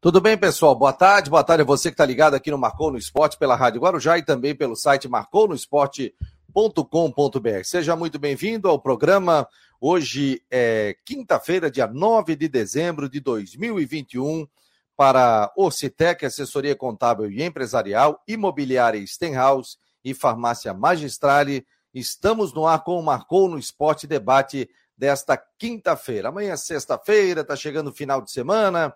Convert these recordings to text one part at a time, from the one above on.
Tudo bem, pessoal? Boa tarde. Boa tarde a você que está ligado aqui no Marcou no Esporte pela Rádio Guarujá e também pelo site marcounoesporte.com.br. Seja muito bem-vindo ao programa. Hoje é quinta-feira, dia 9 de dezembro de 2021, para Ocitec, assessoria contábil e empresarial, imobiliária Stenhouse e farmácia Magistrale. Estamos no ar com o Marcou no Esporte debate desta quinta-feira. Amanhã é sexta-feira, está chegando o final de semana.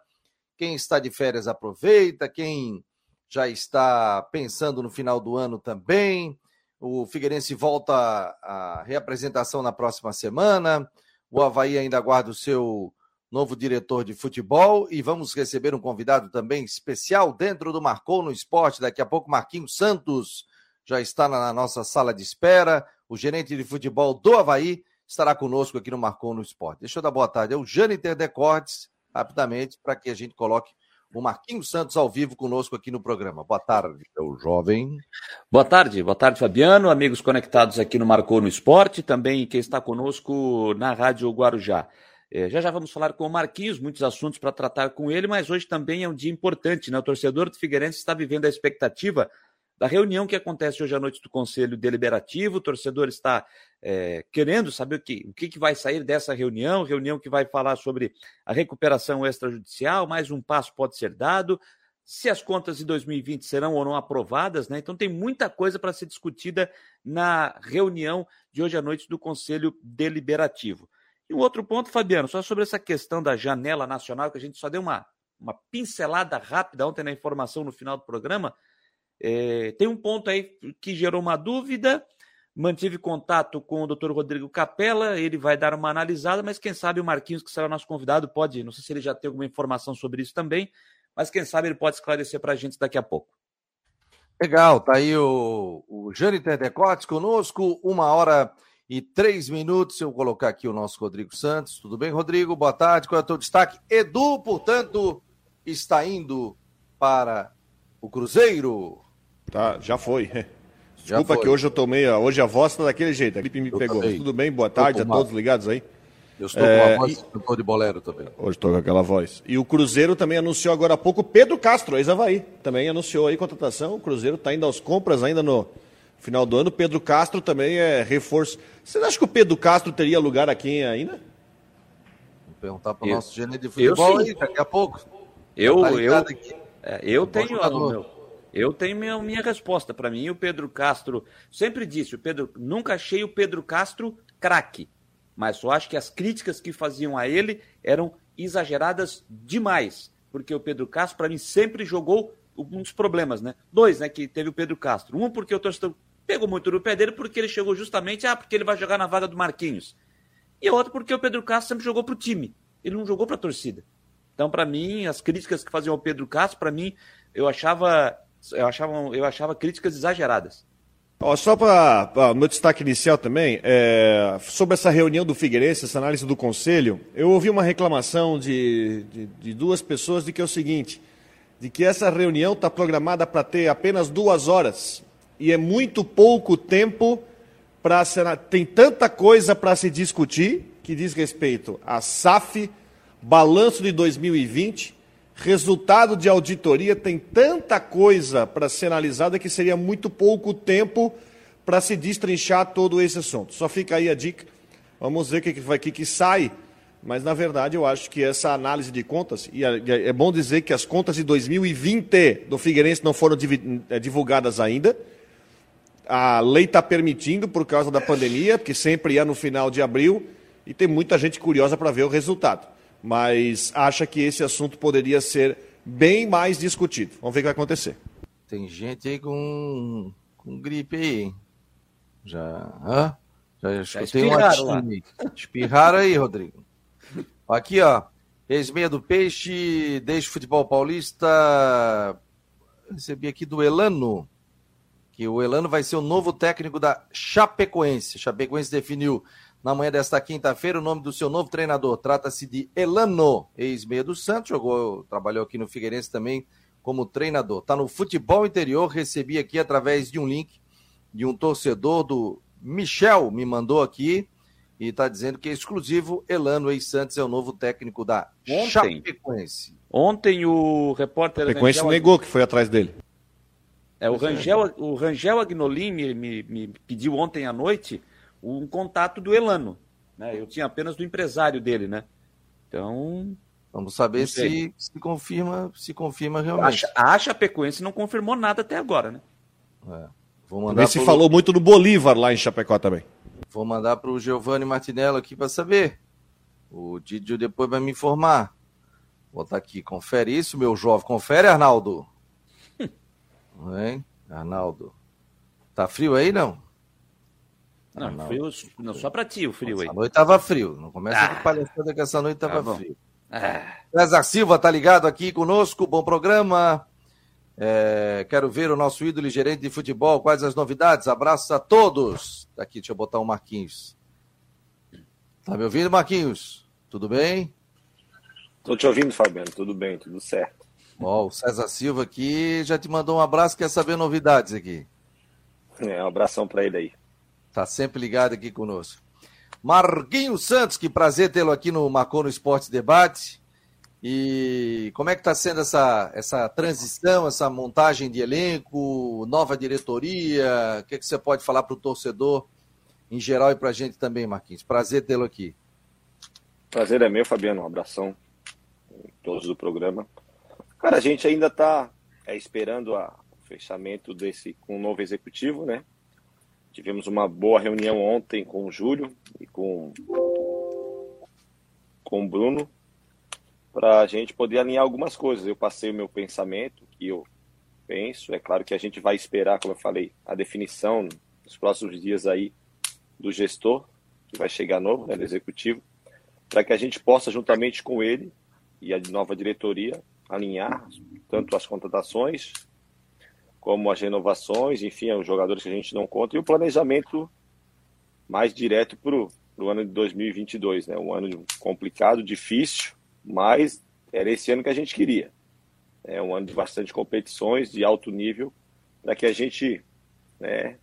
Quem está de férias aproveita, quem já está pensando no final do ano também. O Figueirense volta à reapresentação na próxima semana. O Havaí ainda aguarda o seu novo diretor de futebol e vamos receber um convidado também especial dentro do Marcou no Esporte. Daqui a pouco, Marquinhos Santos já está na nossa sala de espera. O gerente de futebol do Havaí estará conosco aqui no Marcou no Esporte. Deixa eu dar boa tarde. É o Jâniter Decortes rapidamente para que a gente coloque o Marquinhos Santos ao vivo conosco aqui no programa. Boa tarde, meu jovem. Boa tarde, boa tarde, Fabiano, amigos conectados aqui no Marcou no Esporte, também quem está conosco na Rádio Guarujá. É, já já vamos falar com o Marquinhos, muitos assuntos para tratar com ele, mas hoje também é um dia importante, né? O torcedor do Figueirense está vivendo a expectativa da reunião que acontece hoje à noite do Conselho Deliberativo. O torcedor está é, querendo saber o, que, o que, que vai sair dessa reunião, reunião que vai falar sobre a recuperação extrajudicial, mais um passo pode ser dado, se as contas de 2020 serão ou não aprovadas, né? Então tem muita coisa para ser discutida na reunião de hoje à noite do Conselho Deliberativo. E um outro ponto, Fabiano, só sobre essa questão da janela nacional, que a gente só deu uma, uma pincelada rápida ontem na informação no final do programa. É, tem um ponto aí que gerou uma dúvida. Mantive contato com o Dr. Rodrigo Capella, ele vai dar uma analisada, mas quem sabe o Marquinhos, que será nosso convidado, pode, não sei se ele já tem alguma informação sobre isso também, mas quem sabe ele pode esclarecer para a gente daqui a pouco. Legal, tá aí o, o Jâniter Decotes conosco, uma hora e três minutos. Eu vou colocar aqui o nosso Rodrigo Santos. Tudo bem, Rodrigo? Boa tarde. Qual é o teu destaque? Edu, portanto, está indo para o Cruzeiro. Tá, já foi. Desculpa que hoje eu tomei, hoje a voz está daquele jeito. A gripe me eu pegou. Também. Tudo bem? Boa tarde a todos ligados aí. Eu estou é, com a voz e... estou de bolero também. Hoje estou com aquela voz. E o Cruzeiro também anunciou agora há pouco Pedro Castro, ex-Havaí. Também anunciou aí contratação. O Cruzeiro está indo às compras ainda no final do ano. Pedro Castro também é reforço. Você acha que o Pedro Castro teria lugar aqui ainda? Vou perguntar para o nosso gerente de futebol aí, daqui a pouco. Eu, tá eu, é, eu tenho. Meu, eu tenho minha, minha resposta. Para mim, o Pedro Castro. Sempre disse, o Pedro. Nunca achei o Pedro Castro craque. Mas só acho que as críticas que faziam a ele eram exageradas demais. Porque o Pedro Castro, para mim, sempre jogou um dos problemas, né? Dois, né? Que teve o Pedro Castro. Um, porque o torcedor pegou muito no pé dele, porque ele chegou justamente, ah, porque ele vai jogar na vaga do Marquinhos. E outro, porque o Pedro Castro sempre jogou pro time. Ele não jogou pra torcida. Então, para mim, as críticas que faziam ao Pedro Castro, para mim, eu achava eu achava, eu achava críticas exageradas. Só para meu destaque inicial também, é, sobre essa reunião do Figueirense, essa análise do Conselho, eu ouvi uma reclamação de, de, de duas pessoas de que é o seguinte, de que essa reunião está programada para ter apenas duas horas e é muito pouco tempo para tem tanta coisa para se discutir que diz respeito a SAF, balanço de 2020, resultado de auditoria, tem tanta coisa para ser analisada que seria muito pouco tempo para se destrinchar todo esse assunto. Só fica aí a dica. Vamos ver o que, que, que, que sai. Mas, na verdade, eu acho que essa análise de contas, e é, é bom dizer que as contas de 2020 do Figueirense não foram é, divulgadas ainda. A lei está permitindo por causa da pandemia, porque sempre ia no final de abril, e tem muita gente curiosa para ver o resultado mas acha que esse assunto poderia ser bem mais discutido. Vamos ver o que vai acontecer. Tem gente aí com, com gripe aí. Já, hã? já escutei um latim. Espirraram aí, Rodrigo. Aqui, ó. Ex-meia do Peixe, desde o futebol paulista. Recebi aqui do Elano, que o Elano vai ser o novo técnico da Chapecoense. Chapecoense definiu na manhã desta quinta-feira o nome do seu novo treinador. Trata-se de Elano, ex-meia do Santos, jogou, trabalhou aqui no Figueirense também como treinador. Está no futebol interior, recebi aqui através de um link de um torcedor do Michel, me mandou aqui. e está dizendo que é exclusivo. Elano ex-Santos é o novo técnico da Ontem. Chapecoense. Ontem o repórter. Frequência Rangel- negou que foi atrás dele. É, o Rangel, o Rangel Agnolin me, me- me pediu ontem à noite um contato do Elano. Né? Eu tinha apenas do empresário dele, né? Então, Vamos saber se, se confirma, se confirma realmente. a, a Chapecoense não confirmou nada até agora, né? É. Vou mandar Também se pro- falou muito do Bolívar lá em Chapecó também. Vou mandar para o Giovanni Martinello aqui para saber. O Didio depois vai me informar. Vou botar aqui, confere isso, meu jovem. Confere, Arnaldo. Hein? Arnaldo. Tá frio aí, não? Não, Ah, não. frio, não, só pra ti o frio aí. Essa noite tava frio. Não começa Ah. com palhaçada que essa noite tava Tá bom. frio. Ah, César Silva tá ligado aqui conosco, bom programa. É, quero ver o nosso ídolo e gerente de futebol. Quais as novidades? Abraço a todos. Tá Aqui, deixa eu botar o Marquinhos. Tá me ouvindo, Marquinhos? Tudo bem? Tô te ouvindo, Fabiano. Tudo bem, tudo certo. Ó, o César Silva aqui já te mandou um abraço, quer saber novidades aqui. É, um abração pra ele aí. Tá sempre ligado aqui conosco. Marquinhos Santos, que prazer tê-lo aqui no Marcou no Esporte Debate. E como é que está sendo essa, essa transição, essa montagem de elenco, nova diretoria? O que, é que você pode falar para o torcedor em geral e para a gente também, Marquinhos? Prazer tê-lo aqui. Prazer é meu, Fabiano. Um abração todos do programa. Cara, a gente ainda tá é, esperando a- o fechamento desse com o novo executivo, né? Tivemos uma boa reunião ontem com o Júlio e com, com o Bruno para a gente poder alinhar algumas coisas. Eu passei o meu pensamento, que eu penso. É claro que a gente vai esperar, como eu falei, a definição nos próximos dias aí do gestor, que vai chegar novo, né, do executivo, para que a gente possa, juntamente com ele e a nova diretoria, alinhar tanto as contratações como as renovações, enfim, os jogadores que a gente não conta, e o planejamento mais direto para o ano de 2022, né? Um ano complicado, difícil, mas era esse ano que a gente queria. É um ano de bastante competições, de alto nível, para que a gente né,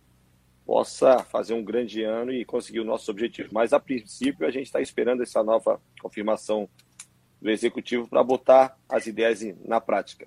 possa fazer um grande ano e conseguir o nosso objetivo. Mas, a princípio, a gente está esperando essa nova confirmação do executivo para botar as ideias na prática.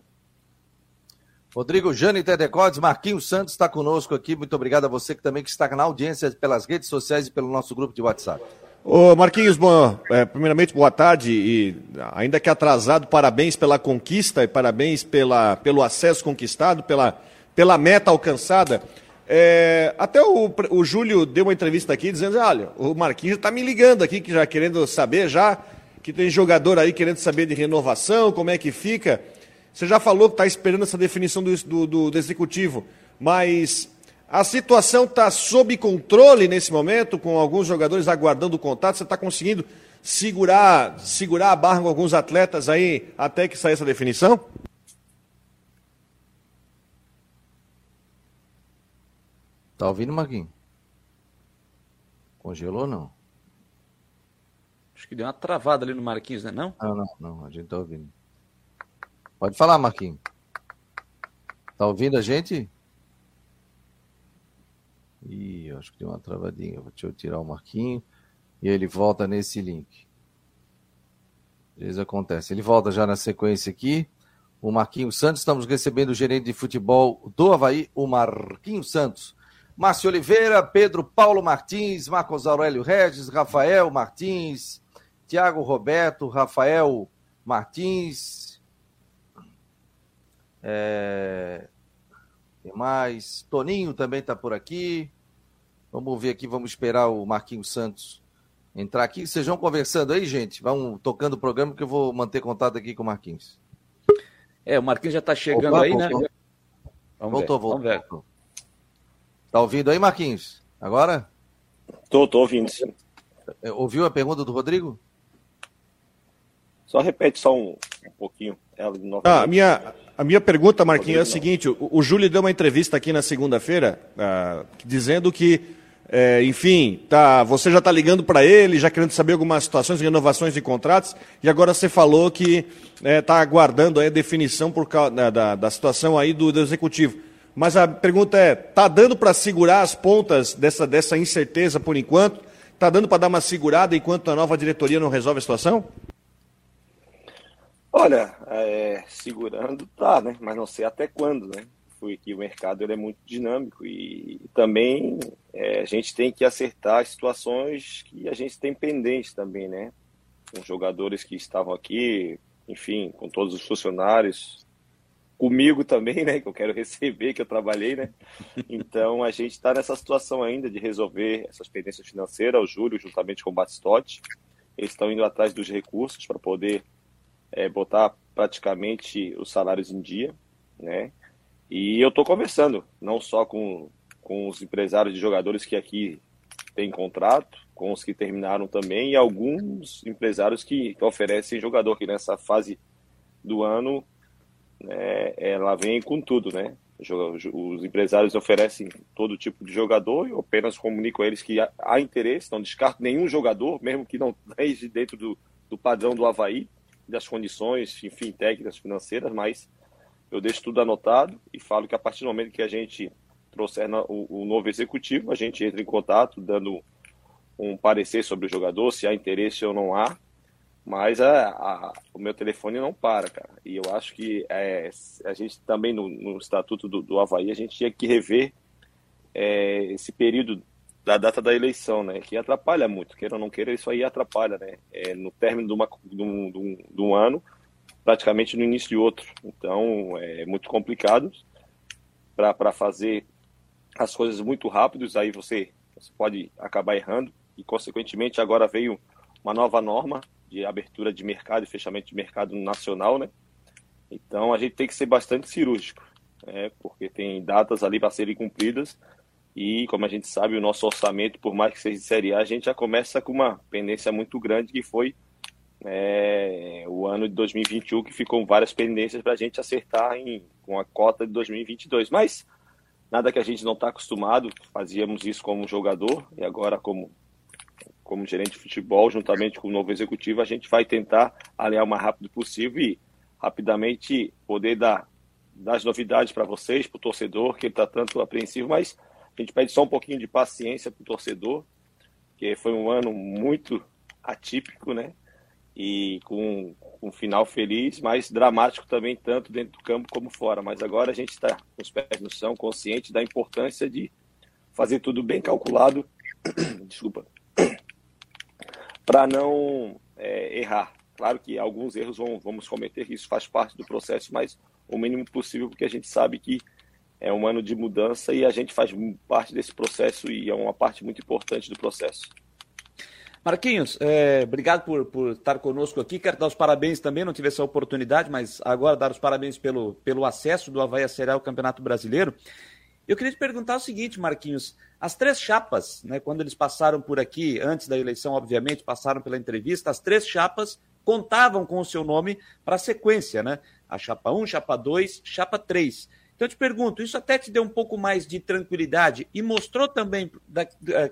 Rodrigo Jane Tedecodes, Marquinhos Santos está conosco aqui. Muito obrigado a você que também que está na audiência pelas redes sociais e pelo nosso grupo de WhatsApp. Ô Marquinhos, bom, é, primeiramente boa tarde e ainda que atrasado, parabéns pela conquista e parabéns pela, pelo acesso conquistado, pela, pela meta alcançada. É, até o, o Júlio deu uma entrevista aqui dizendo, olha, o Marquinhos está me ligando aqui, que já querendo saber já, que tem jogador aí querendo saber de renovação, como é que fica. Você já falou que está esperando essa definição do, do, do- executivo, mas a situação está sob controle nesse momento, com alguns jogadores aguardando o contato. Você está conseguindo segurar, segurar a barra com alguns atletas aí até que saia essa definição? Tá ouvindo, Marquinhos? Congelou não? acho que deu uma travada ali no Marquinhos, né? Não? Não, não, não, a gente tá ouvindo. Pode falar, Marquinhos. Tá ouvindo a gente? Ih, acho que deu uma travadinha. Deixa eu tirar o Marquinho e ele volta nesse link. Às vezes acontece. Ele volta já na sequência aqui. O Marquinhos Santos, estamos recebendo o gerente de futebol do Havaí, o Marquinhos Santos. Márcio Oliveira, Pedro Paulo Martins, Marcos Aurélio Regis, Rafael Martins, Tiago Roberto, Rafael Martins. É... Tem mais. Toninho também está por aqui. Vamos ver aqui, vamos esperar o Marquinhos Santos entrar aqui. Vocês vão conversando aí, gente. Vão tocando o programa que eu vou manter contato aqui com o Marquinhos. É, o Marquinhos já está chegando Opa, aí, né? voltou. Vamos Voltou, ver, voltou. Vamos ver. Tá ouvindo aí, Marquinhos? Agora? Tô, tô ouvindo, sim. É, Ouviu a pergunta do Rodrigo? Só repete só um, um pouquinho ela. Ah, minha, a minha pergunta, Marquinhos, é a seguinte: o, o Júlio deu uma entrevista aqui na segunda-feira ah, dizendo que, é, enfim, tá, você já está ligando para ele, já querendo saber algumas situações, renovações de contratos, e agora você falou que está aguardando aí a definição por causa da, da, situação aí do, do executivo. Mas a pergunta é: está dando para segurar as pontas dessa, dessa incerteza por enquanto? Tá dando para dar uma segurada enquanto a nova diretoria não resolve a situação? Olha, é, segurando tá, né? Mas não sei até quando, né? Foi que o mercado ele é muito dinâmico e, também é, a gente tem que acertar as situações que a gente tem pendentes também, né? Com jogadores que estavam aqui, enfim, com todos os funcionários, comigo também, né? Que eu quero receber, que eu trabalhei, né? Então a gente está nessa situação ainda de resolver essas pendências financeiras. O Júlio, juntamente com o Batistotti, eles estão indo atrás dos recursos para poder é, botar praticamente os salários em dia, né? E eu estou conversando, não só com, com os empresários de jogadores que aqui têm contrato, com os que terminaram também, e alguns empresários que, que oferecem jogador, que nessa fase do ano né, ela vem com tudo, né? Os empresários oferecem todo tipo de jogador, eu apenas comunico a eles que há interesse, não descarto nenhum jogador, mesmo que não esteja dentro do, do padrão do Havaí, das condições, enfim, técnicas, financeiras, mas eu deixo tudo anotado e falo que a partir do momento que a gente trouxer o, o novo executivo, a gente entra em contato dando um parecer sobre o jogador, se há interesse ou não há, mas a, a, o meu telefone não para, cara. E eu acho que é, a gente também, no, no estatuto do, do Havaí, a gente tinha que rever é, esse período da data da eleição, né? Que atrapalha muito, queira ou não queira, isso aí atrapalha, né? É, no término de, uma, de, um, de, um, de um ano, praticamente no início de outro. Então, é muito complicado para fazer as coisas muito rápidos, aí você, você pode acabar errando. E, consequentemente, agora veio uma nova norma de abertura de mercado e fechamento de mercado nacional, né? Então, a gente tem que ser bastante cirúrgico, né? Porque tem datas ali para serem cumpridas e, como a gente sabe, o nosso orçamento, por mais que seja de Série A, a gente já começa com uma pendência muito grande, que foi é, o ano de 2021, que ficou várias pendências para a gente acertar em, com a cota de 2022. Mas nada que a gente não está acostumado, fazíamos isso como jogador e agora como, como gerente de futebol, juntamente com o novo executivo, a gente vai tentar alinhar o mais rápido possível e rapidamente poder dar, dar as novidades para vocês, para o torcedor, que ele está tanto apreensivo, mas a gente pede só um pouquinho de paciência para o torcedor, que foi um ano muito atípico, né? E com, um final feliz, mas dramático também, tanto dentro do campo como fora. Mas agora a gente está com os pés no chão, consciente da importância de fazer tudo bem calculado, desculpa, para não é, errar. Claro que alguns erros vão, vamos cometer, isso faz parte do processo, mas o mínimo possível, porque a gente sabe que é um ano de mudança e a gente faz parte desse processo e é uma parte muito importante do processo. Marquinhos, é, obrigado por, por estar conosco aqui. Quero dar os parabéns também, não tive essa oportunidade, mas agora dar os parabéns pelo, pelo acesso do Havaí a Série ao Campeonato Brasileiro. Eu queria te perguntar o seguinte, Marquinhos: as três chapas, né, quando eles passaram por aqui, antes da eleição, obviamente, passaram pela entrevista, as três chapas contavam com o seu nome para a sequência, né? A chapa 1, chapa 2, chapa 3. Então eu te pergunto, isso até te deu um pouco mais de tranquilidade e mostrou também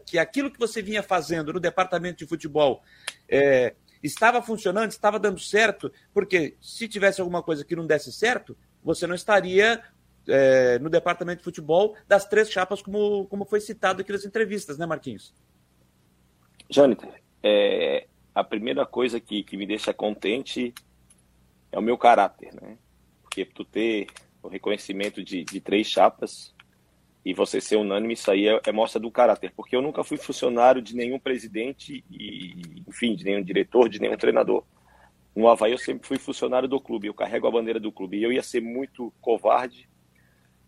que aquilo que você vinha fazendo no departamento de futebol é, estava funcionando, estava dando certo, porque se tivesse alguma coisa que não desse certo, você não estaria é, no departamento de futebol das três chapas, como, como foi citado aqui nas entrevistas, né, Marquinhos? Jâniter, é, a primeira coisa que, que me deixa contente é o meu caráter, né? Porque tu ter o reconhecimento de, de três chapas e você ser unânime, isso aí é, é, mostra do caráter, porque eu nunca fui funcionário de nenhum presidente e, enfim, de nenhum diretor, de nenhum treinador. No Havaí eu sempre fui funcionário do clube, eu carrego a bandeira do clube e eu ia ser muito covarde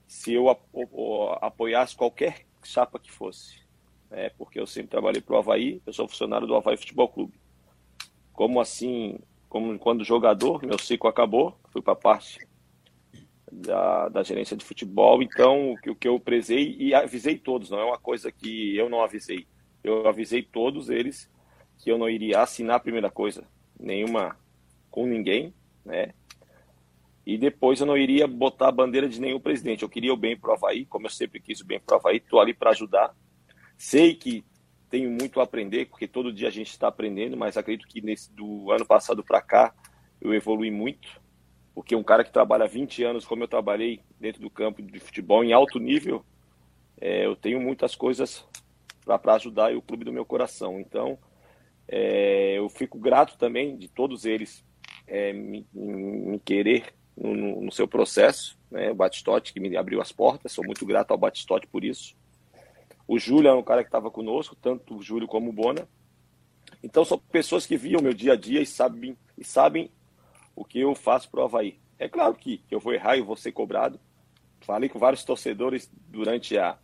se eu apoiasse qualquer chapa que fosse, né? porque eu sempre trabalhei para o Havaí, eu sou funcionário do Havaí Futebol Clube. Como assim, como quando jogador, meu ciclo acabou, fui para a parte da, da gerência de futebol. Então, o que, o que eu prezei e avisei todos, não é uma coisa que eu não avisei. Eu avisei todos eles que eu não iria assinar a primeira coisa, nenhuma com ninguém, né? E depois eu não iria botar a bandeira de nenhum presidente. Eu queria o bem para o Havaí, como eu sempre quis o bem para o Havaí, estou ali para ajudar. Sei que tenho muito a aprender, porque todo dia a gente está aprendendo, mas acredito que nesse, do ano passado para cá eu evolui muito porque um cara que trabalha 20 anos, como eu trabalhei dentro do campo de futebol em alto nível, é, eu tenho muitas coisas para ajudar e o clube do meu coração. Então, é, eu fico grato também de todos eles é, me, me, querer no, no, no, seu processo. Né? O Batistote que me abriu as portas, sou muito grato ao Batistote por isso. O Júlio é um cara que estava conosco, tanto o Júlio como o Bona. Então são pessoas que viam meu dia a dia e sabem, e sabem o que eu faço para o Havaí. É claro que, eu vou errar e vou ser cobrado. Falei com vários torcedores durante a,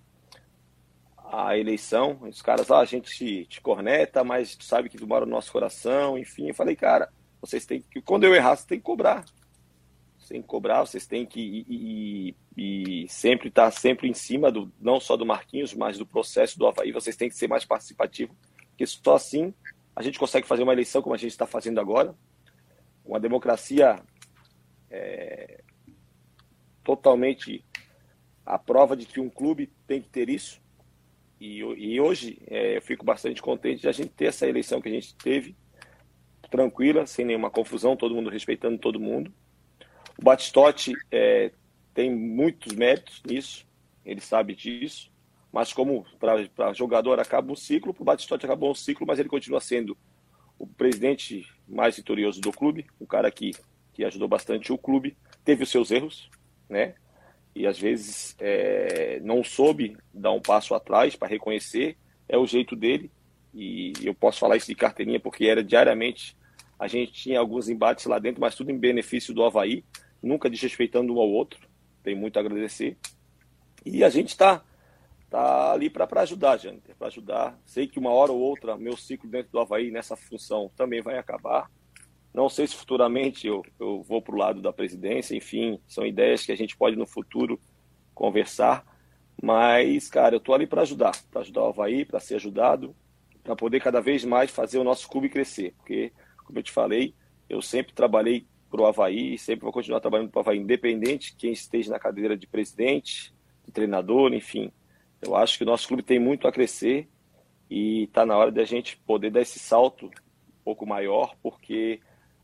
a eleição. Os caras, ah, a gente te, te corneta, mas tu sabe que tu mora no nosso coração. Enfim, eu falei, cara, vocês têm que. Quando eu errar, vocês têm que cobrar. Vocês têm que cobrar, vocês têm que e, e, e sempre estar tá sempre em cima do não só do Marquinhos, mas do processo do Havaí. Vocês têm que ser mais participativos, porque só assim a gente consegue fazer uma eleição como a gente está fazendo agora. Uma democracia é, totalmente a prova de que um clube tem que ter isso. E, e hoje é, eu fico bastante contente de a gente ter essa eleição que a gente teve, tranquila, sem nenhuma confusão, todo mundo respeitando todo mundo. O Batistote é, tem muitos méritos nisso, ele sabe disso, mas como para jogador acaba um ciclo, para o Batistote acabou um ciclo, mas ele continua sendo o presidente mais vitorioso do clube, o cara que, que ajudou bastante o clube, teve os seus erros, né? e às vezes é, não soube dar um passo atrás para reconhecer, é o jeito dele. E eu posso falar isso de carteirinha porque era diariamente a gente tinha alguns embates lá dentro, mas tudo em benefício do Havaí, nunca desrespeitando um ao outro. Tem muito a agradecer. E a gente está tá ali para ajudar, Jâniter, para ajudar. Sei que uma hora ou outra meu ciclo dentro do Havaí nessa função também vai acabar. Não sei se futuramente eu, eu vou para o lado da presidência, enfim, são ideias que a gente pode no futuro conversar. Mas, cara, eu estou ali para ajudar, para ajudar o Havaí, para ser ajudado, para poder cada vez mais fazer o nosso clube crescer. Porque, como eu te falei, eu sempre trabalhei para o Havaí e sempre vou continuar trabalhando para o Havaí, independente quem esteja na cadeira de presidente, de treinador, enfim. Eu acho que o nosso clube tem muito a crescer e está na hora de a gente poder dar esse salto um pouco maior, porque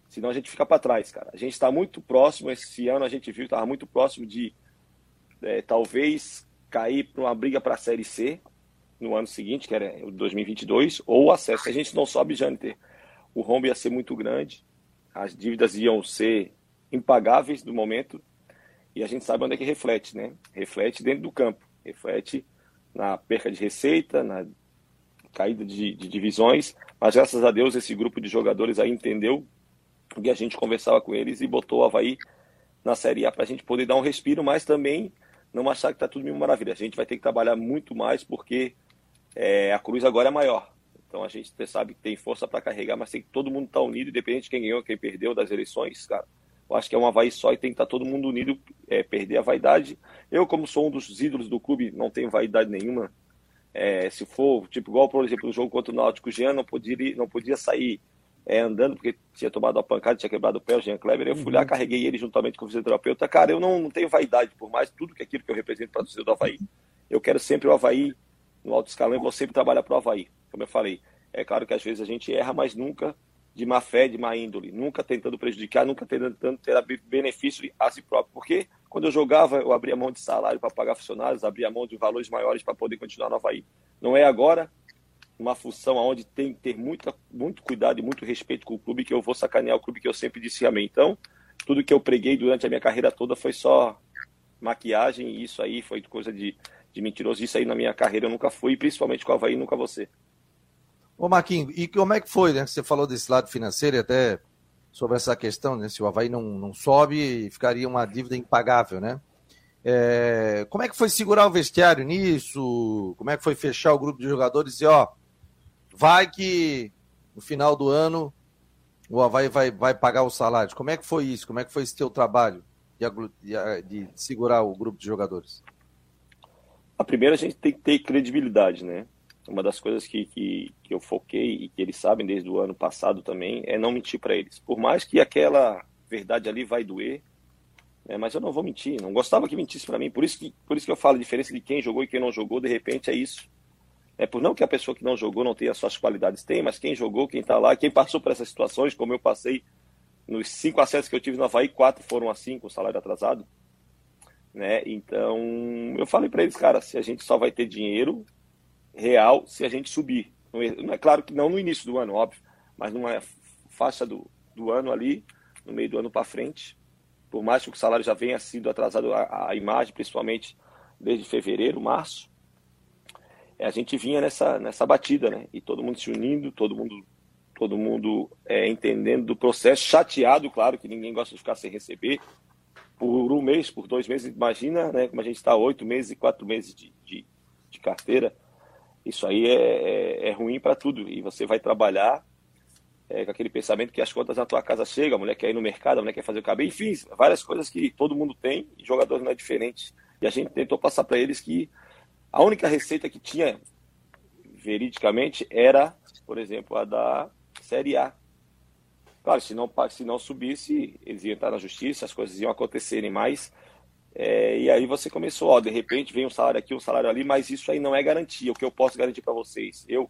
Senão a gente fica para trás, cara. A gente está muito próximo, esse ano a gente viu estava muito próximo de é, talvez cair para uma briga para a Série C no ano seguinte, que era o 2022, ou o acesso. Se a gente não sobe, Janter, o rombo ia ser muito grande, as dívidas iam ser impagáveis no momento, e a gente sabe onde é que reflete, né? Reflete dentro do campo, reflete na perca de receita, na caída de, de divisões, mas graças a Deus esse grupo de jogadores aí entendeu e a gente conversava com eles e botou o Havaí na Série A para a gente poder dar um respiro, mas também não achar que está tudo mil maravilha. A gente vai ter que trabalhar muito mais porque é, a cruz agora é maior. Então a gente sabe que tem força para carregar, mas tem que todo mundo estar tá unido, independente de quem ganhou, quem perdeu das eleições, cara. Eu acho que é um Havaí só e tem que estar tá todo mundo unido, é, perder a vaidade. Eu, como sou um dos ídolos do clube, não tenho vaidade nenhuma. É, se for, tipo, igual, por exemplo, no jogo contra o Náutico, o Jean não podia, não podia sair é, andando, porque tinha tomado uma pancada, tinha quebrado o pé, o Jean Kleber. Eu fui uhum. lá, carreguei ele juntamente com o fisioterapeuta. Cara, eu não, não tenho vaidade, por mais tudo que aquilo que eu represento para o torcedor do Havaí. Eu quero sempre o Havaí no alto escalão e vou sempre trabalhar para o Havaí, como eu falei. É claro que às vezes a gente erra, mas nunca de má fé, de má índole, nunca tentando prejudicar, nunca tentando ter benefício a si próprio. Porque quando eu jogava, eu abria mão de salário para pagar funcionários, abria mão de valores maiores para poder continuar no Havaí. Não é agora, uma função onde tem que ter muito, muito cuidado e muito respeito com o clube, que eu vou sacanear o clube que eu sempre disse amém. Então, tudo que eu preguei durante a minha carreira toda foi só maquiagem, e isso aí foi coisa de, de mentiroso. Isso aí na minha carreira eu nunca fui, principalmente com o Havaí, nunca você. Ô Marquinhos, e como é que foi, né? Você falou desse lado financeiro e até sobre essa questão, né? Se o Havaí não, não sobe, ficaria uma dívida impagável, né? É, como é que foi segurar o vestiário nisso? Como é que foi fechar o grupo de jogadores e, ó, vai que no final do ano o Havaí vai, vai pagar os salários. Como é que foi isso? Como é que foi esse teu trabalho de, de, de segurar o grupo de jogadores? A primeira, a gente tem que ter credibilidade, né? Uma das coisas que, que, que eu foquei e que eles sabem desde o ano passado também é não mentir para eles. Por mais que aquela verdade ali vai doer, né? mas eu não vou mentir. Não gostava que mentisse para mim. Por isso que, por isso que eu falo a diferença de quem jogou e quem não jogou. De repente é isso. É por não que a pessoa que não jogou não tenha suas qualidades, tem, mas quem jogou, quem está lá, quem passou por essas situações, como eu passei nos cinco acessos que eu tive no Havaí, quatro foram assim, com salário atrasado. Né? Então, eu falei para eles, cara, se a gente só vai ter dinheiro, real se a gente subir. É, não é claro que não no início do ano, óbvio, mas numa faixa do, do ano ali, no meio do ano para frente, por mais que o salário já venha sido atrasado, a, a imagem, principalmente desde fevereiro, março, a gente vinha nessa, nessa batida, né? E todo mundo se unindo, todo mundo, todo mundo é, entendendo do processo, chateado, claro, que ninguém gosta de ficar sem receber, por um mês, por dois meses, imagina, né? Como a gente está oito meses e quatro meses de, de, de carteira, isso aí é, é, é ruim para tudo. E você vai trabalhar é, com aquele pensamento que as contas na tua casa chegam, a mulher quer ir no mercado, a mulher quer fazer o cabelo, enfim, várias coisas que todo mundo tem e jogador não é diferente. E a gente tentou passar para eles que a única receita que tinha veridicamente era, por exemplo, a da Série A. Claro, se não, se não subisse, eles iam entrar na justiça, as coisas iam acontecerem mais. É, e aí você começou, ó, de repente vem um salário aqui, um salário ali, mas isso aí não é garantia. O que eu posso garantir para vocês, eu,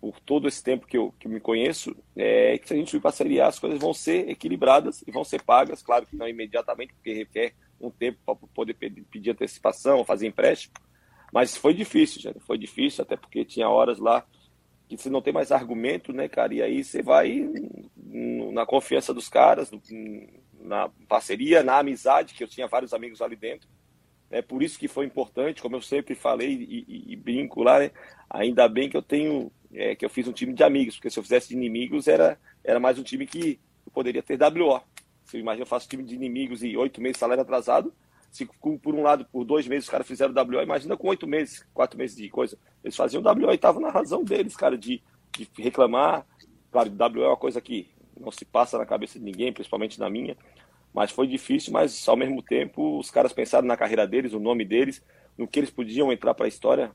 por todo esse tempo que eu, que eu me conheço, é que se a gente subir para a Série A, as coisas vão ser equilibradas e vão ser pagas, claro que não imediatamente, porque requer um tempo para poder pedir antecipação, fazer empréstimo, mas foi difícil, gente, foi difícil, até porque tinha horas lá que você não tem mais argumento, né, cara, e aí você vai na confiança dos caras, na parceria, na amizade, que eu tinha vários amigos ali dentro, é por isso que foi importante, como eu sempre falei e, e, e brinco lá, né? ainda bem que eu tenho, é, que eu fiz um time de amigos, porque se eu fizesse de inimigos era, era mais um time que eu poderia ter WO. Se imagina, eu faço time de inimigos e oito meses salário atrasado, se por um lado, por dois meses os caras fizeram WO, imagina com oito meses, quatro meses de coisa. Eles faziam WO e estavam na razão deles, cara, de, de reclamar. Claro, WO é uma coisa que não se passa na cabeça de ninguém, principalmente na minha. Mas foi difícil, mas ao mesmo tempo os caras pensaram na carreira deles, o nome deles, no que eles podiam entrar para a história.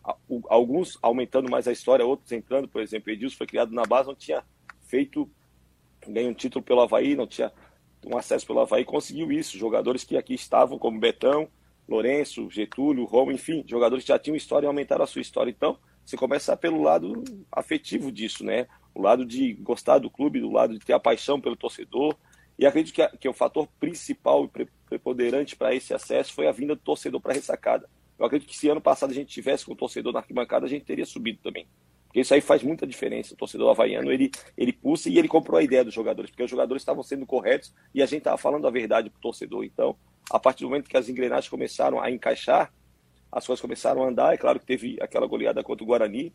Alguns aumentando mais a história, outros entrando. Por exemplo, Edilson foi criado na base, não tinha feito, ganhou um título pelo Havaí, não tinha um acesso pelo Havaí, conseguiu isso. Jogadores que aqui estavam, como Betão, Lourenço, Getúlio, Romo, enfim, jogadores que já tinham história e aumentaram a sua história. Então, você começa pelo lado afetivo disso, né? O lado de gostar do clube, do lado de ter a paixão pelo torcedor, e acredito que, a, que o fator principal e preponderante para esse acesso foi a vinda do torcedor para a ressacada. Eu acredito que se ano passado a gente tivesse com o torcedor na arquibancada, a gente teria subido também. Porque isso aí faz muita diferença. O torcedor havaiano, ele, ele pulsa e ele comprou a ideia dos jogadores, porque os jogadores estavam sendo corretos e a gente estava falando a verdade para o torcedor. Então, a partir do momento que as engrenagens começaram a encaixar, as coisas começaram a andar. É claro que teve aquela goleada contra o Guarani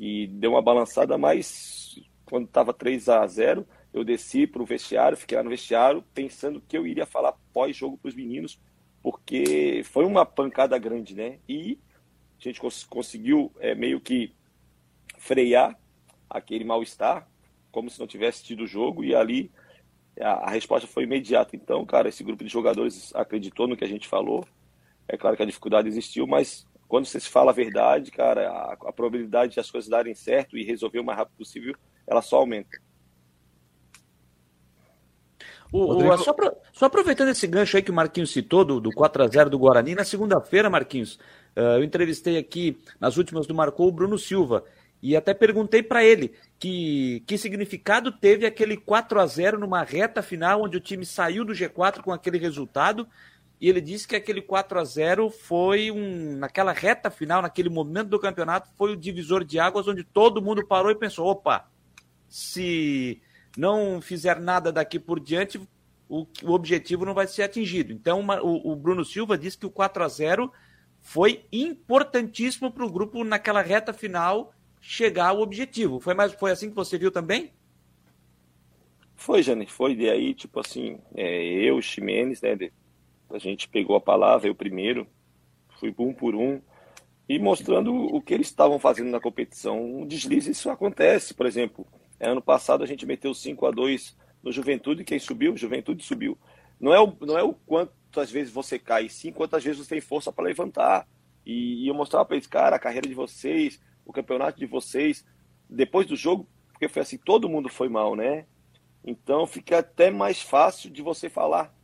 e deu uma balançada, mas quando estava 3 a 0 eu desci para o vestiário, fiquei lá no vestiário, pensando que eu iria falar pós-jogo para os meninos, porque foi uma pancada grande, né? E a gente cons conseguiu é, meio que frear aquele mal-estar, como se não tivesse tido jogo, e ali a, a, resposta foi imediata. Então, cara, esse grupo de jogadores acreditou no que a gente falou. É claro que a dificuldade existiu, mas quando você se fala a verdade, cara, a, a probabilidade de as coisas darem certo e resolver o mais rápido possível, ela só aumenta. O, o, só, só, aproveitando esse gancho aí que o Marquinhos citou, do, do 4x0 do Guarani, na segunda-feira, Marquinhos, uh, eu entrevistei aqui, nas últimas do Marcou, o Bruno Silva, e até perguntei para ele que, que significado teve aquele 4 a 0 numa reta final, onde o time saiu do G4 com aquele resultado, e ele disse que aquele 4 a 0 foi um, naquela reta final, naquele momento do campeonato, foi o divisor de águas, onde todo mundo parou e pensou, opa, se não fizer nada daqui por diante, o, o objetivo não vai ser atingido. Então, uma, o, o, Bruno Silva disse que o 4 a 0 foi importantíssimo para o grupo naquela reta final chegar ao objetivo. Foi, mais, foi assim que você viu também? Foi, Jane, foi. E aí, tipo assim, é, eu, Ximenes, né, a gente pegou a palavra, eu primeiro, fui um por um, e mostrando o que eles estavam fazendo na competição. Um deslize, isso acontece, por exemplo, Ano passado a gente meteu 5 a 2 no Juventude, quem subiu? Juventude subiu. Não é o, não é o quantas vezes você cai, sim quantas vezes você tem força para levantar. E, e, eu mostrava para eles, cara, a carreira de vocês, o campeonato de vocês, depois do jogo, porque foi assim, todo mundo foi mal, né? Então fica até mais fácil de você falar.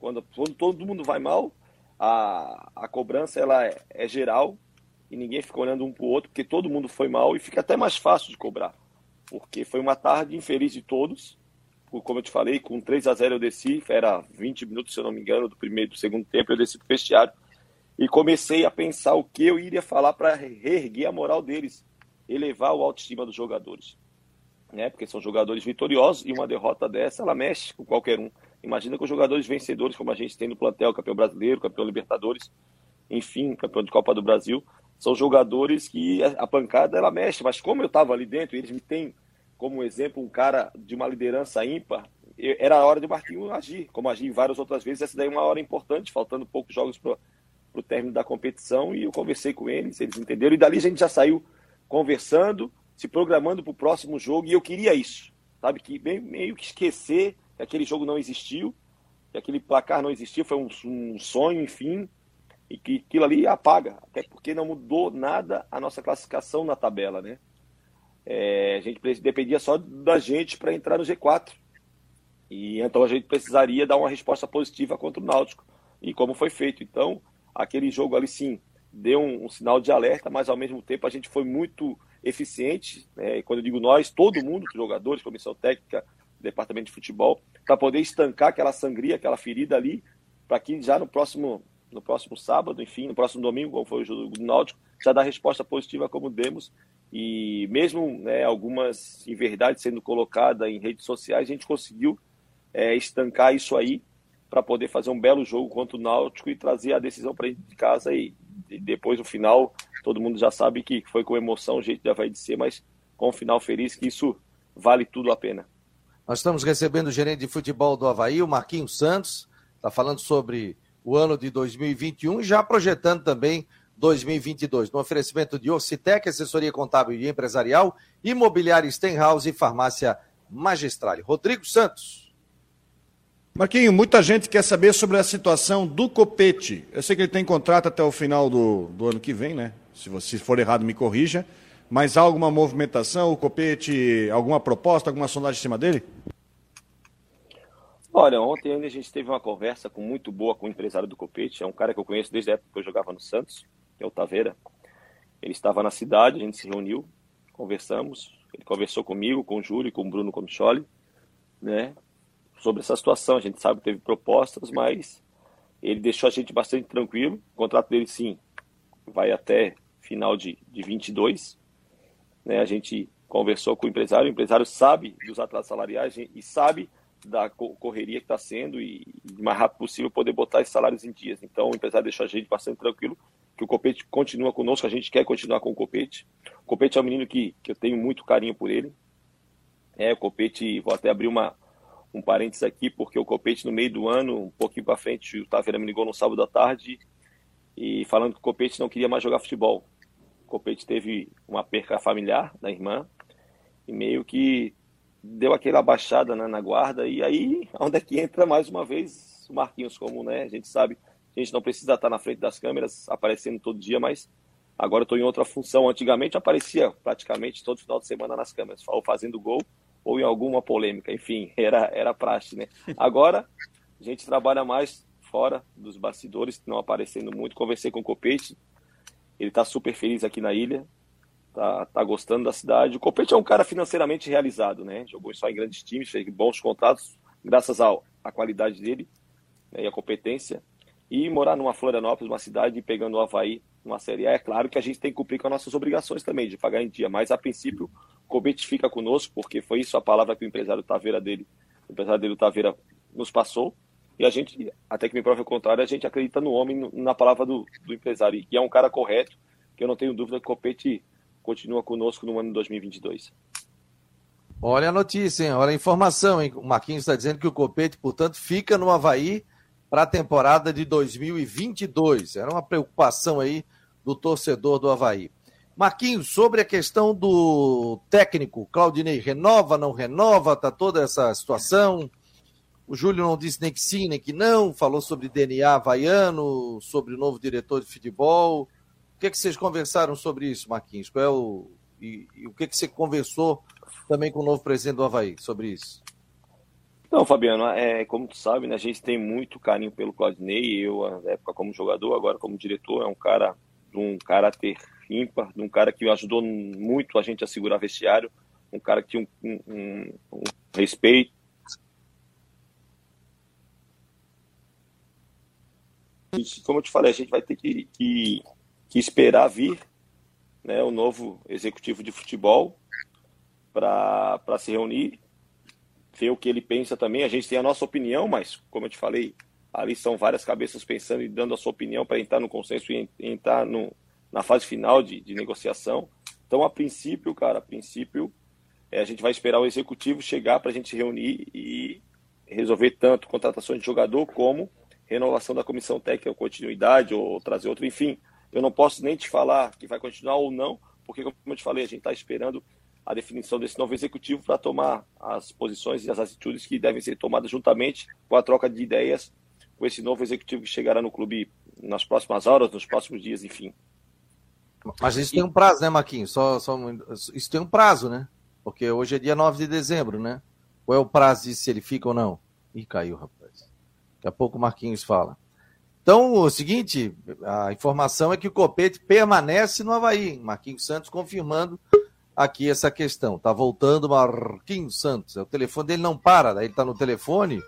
Quando, quando todo mundo vai mal, a, a cobrança ela é, é geral e ninguém fica olhando um para o outro, porque todo mundo foi mal e fica até mais fácil de cobrar porque foi uma tarde infeliz de todos. Como eu te falei, com 3 a 0 eu desci, era 20 minutos, se eu não me engano, do primeiro do segundo tempo, eu desci para o vestiário. e comecei a pensar o que eu iria falar para reerguer a moral deles, elevar o autoestima dos jogadores. Né? Porque são jogadores vitoriosos e uma derrota dessa ela mexe com qualquer um. Imagina com jogadores vencedores, como a gente tem no plantel, campeão brasileiro, campeão Libertadores, enfim, campeão de Copa do Brasil. São jogadores que a pancada ela mexe, mas como eu estava ali dentro, eles me têm como exemplo um cara de uma liderança ímpar, era a hora de Marquinhos agir, como agir várias outras vezes. Essa daí é uma hora importante, faltando poucos jogos para o término da competição. E eu conversei com eles, eles entenderam. E dali a gente já saiu conversando, se programando para o próximo jogo. E eu queria isso, sabe? Que meio que esquecer que aquele jogo não existiu, que aquele placar não existiu, foi um, um sonho, enfim. E que aquilo ali apaga, até porque não mudou nada a nossa classificação na tabela, né? É, a gente dependia só da gente para entrar no G4. E então a gente precisaria dar uma resposta positiva contra o Náutico. E como foi feito. Então, aquele jogo ali sim deu um, um sinal de alerta, mas ao mesmo tempo a gente foi muito eficiente. Né? E quando eu digo nós, todo mundo, jogadores, comissão técnica, departamento de futebol, para poder estancar aquela sangria, aquela ferida ali, para que já no próximo, no próximo sábado, enfim, no próximo domingo, como foi o jogo do Náutico, já dar resposta positiva como demos. E mesmo né, algumas inverdades sendo colocadas em redes sociais, a gente conseguiu é, estancar isso aí para poder fazer um belo jogo contra o Náutico e trazer a decisão para de casa e, e, depois no final todo mundo já sabe que foi com emoção o jeito já vai de ser, mas com um final feliz que isso vale tudo a pena. Nós estamos recebendo o gerente de futebol do Havaí, o Marquinhos Santos, está falando sobre o ano de 2021 e já projetando também 2022, no oferecimento de Ocitec, assessoria contábil e empresarial, imobiliária Stenhouse e farmácia Magistrale. Rodrigo Santos. Marquinho, muita gente quer saber sobre a situação do Copete. Eu sei que ele tem contrato até o final do, do ano que vem, né? Se você for errado, me corrija. Mas há alguma movimentação, o Copete, alguma proposta, alguma sondagem em cima dele? Olha, ontem a gente teve uma conversa com, muito boa com o empresário do Copete. É um cara que eu conheço desde a época que eu jogava no Santos, que é o Taveira. Ele estava na cidade, a gente se reuniu, conversamos. Ele conversou comigo, com o Júlio, com o Bruno Comicholi, né? sobre essa situação. A gente sabe que teve propostas, mas ele deixou a gente bastante tranquilo. O contrato dele, sim, vai até final de, de 22. Né? A gente conversou com o empresário, o empresário sabe dos atrasos salariais e sabe da correria que está sendo e, o mais rápido possível poder botar esses salários em dias. Então, o empresário deixou a gente bastante tranquilo, que o Copete continua conosco, a gente quer continuar com o Copete. O Copete é um menino que, que eu tenho muito carinho por ele. É, o Copete, vou até abrir uma, um parênteses aqui, porque o Copete no meio do ano, um pouquinho para frente, o Taveira me ligou no sábado à tarde e falando que o Copete não queria mais jogar futebol. O Copete teve uma perca familiar da irmã e meio que deu aquela baixada né, na guarda e aí onde é que entra mais uma vez o Marquinhos, como né, a gente sabe, a gente não precisa estar na frente das câmeras aparecendo todo dia, mas agora estou em outra função. Antigamente aparecia praticamente todo final de semana nas câmeras, ou fazendo gol ou em alguma polêmica, enfim, era, era praxe, né? Agora, a gente trabalha mais fora dos bastidores, não aparecendo muito. Conversei com o Copete, ele está super feliz aqui na ilha, tá, tá gostando da cidade. O Copete é um cara financeiramente realizado, né? Jogou só em grandes times, fez bons contratos, graças à, à qualidade dele né, e à competência. E morar numa Florianópolis, uma cidade, pegando o Havaí numa Série A, é claro que a gente tem que cumprir com as nossas obrigações também, de pagar em dia. Mas, a princípio, Cobete fica conosco, porque foi isso a palavra que o empresário Taveira dele, o empresário dele, o Taveira, nos passou. E a gente, até que me prove o contrário, a gente acredita no homem, na palavra do, do empresário. E é um cara correto, que eu não tenho dúvida que o Copete continua conosco no ano de 2022. Olha a notícia, hein? olha a informação. Hein? O Marquinhos está dizendo que o Copete, portanto, fica no Havaí para a temporada de 2022. Era uma preocupação aí do torcedor do Havaí. Marquinhos, sobre a questão do técnico, Claudinei, renova, não renova, tá toda essa situação. O Júlio não disse nem que sim, nem que não, falou sobre DNA havaiano, sobre o novo diretor de futebol. O que, é que vocês conversaram sobre isso, Marquinhos? Qual é o, e, e o que, é que você conversou também com o novo presidente do Havaí sobre isso? Não, Fabiano, é, como tu sabe, né, a gente tem muito carinho pelo Claudinei, eu, na época como jogador, agora como diretor, é um cara de um caráter ímpar, de um cara que ajudou muito a gente a segurar vestiário, um cara que tinha um, um, um respeito. como eu te falei, a gente vai ter que, que, que esperar vir né, o novo executivo de futebol para se reunir, ver o que ele pensa também. A gente tem a nossa opinião, mas, como eu te falei, ali são várias cabeças pensando e dando a sua opinião para entrar no consenso e entrar no, na fase final de, de negociação. Então, a princípio, cara, a princípio, é, a gente vai esperar o executivo chegar para a gente reunir e resolver tanto contratações de jogador como renovação da comissão técnica, continuidade ou trazer outro. Enfim, eu não posso nem te falar que vai continuar ou não, porque, como eu te falei, a gente está esperando a definição desse novo executivo para tomar as posições e as atitudes que devem ser tomadas juntamente com a troca de ideias com esse novo executivo que chegará no clube nas próximas horas, nos próximos dias, enfim. Mas isso tem um prazo, né, Marquinhos? Só, só, isso tem um prazo, né? Porque hoje é dia 9 de dezembro, né? Qual é o prazo de se ele fica ou não? Ih, caiu, rapaz. Daqui a pouco o Marquinhos fala. Então, o seguinte, a informação é que o Copete permanece no Havaí. Marquinhos Santos confirmando aqui essa questão. Tá voltando Marquinhos Santos. O telefone dele não para, daí ele tá no telefone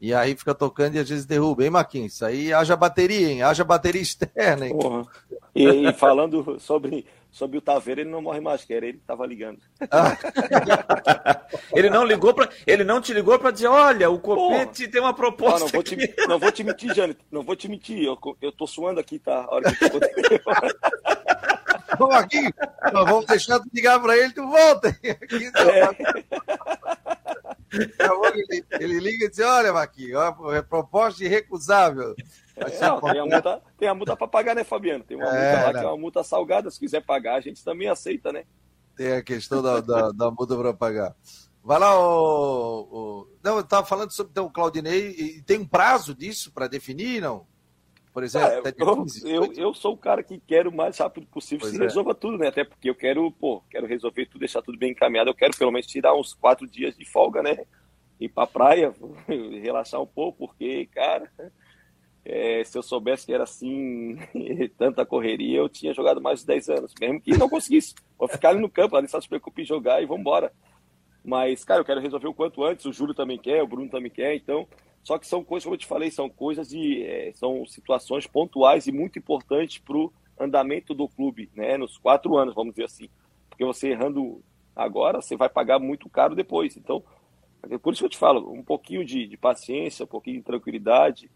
e aí fica tocando e às vezes derruba, hein, Marquinhos? Isso aí haja bateria, hein? Haja bateria externa, hein? E, e falando sobre sobre o Taveira, ele não morre mais, que era ele que estava ligando. ele não ligou para, ele não te ligou para dizer, olha, o Copete tem uma proposta. Não, não, vou te, não vou te mentir, Jânio, não vou te mentir, eu, eu tô suando aqui, tá? A hora que eu. Vamos aqui, nós vamos deixar de ligar para ele, tu volta. Aqui, é. Ele, ele, liga e diz: Olha, Marquinhos, é proposta irrecusável. Não, tem a multa, tem a multa para pagar, né, Fabiano? Tem uma é, multa lá não. que é uma multa salgada. Se quiser pagar, a gente também aceita, né? Tem a questão da, da, da multa para pagar. Vai lá, o, o... Não, eu estava falando sobre então, o Claudinei, e tem um prazo disso para definir, não? Por exemplo, é, eu, eu, eu, sou o cara que quero o mais rápido possível pois se é. resolva tudo, né? Até porque eu quero, pô, quero resolver tudo, deixar tudo bem encaminhado. Eu quero pelo menos tirar uns quatro dias de folga, né? Ir pra praia, relaxar um pouco, porque, cara, é, se eu soubesse que era assim, tanta correria, eu tinha jogado mais de 10 anos, mesmo que não conseguisse. Vou ficar ali no campo, ali só se preocupe em jogar e vambora. Mas, cara, eu quero resolver o quanto antes, o Júlio também quer, o Bruno também quer, então. Só que são coisas, como eu te falei, são coisas de. É, são situações pontuais e muito importantes para o andamento do clube, né? Nos quatro anos, vamos dizer assim. Porque você errando agora, você vai pagar muito caro depois. Então, é por isso que eu te falo, um pouquinho de, de paciência, um pouquinho de tranquilidade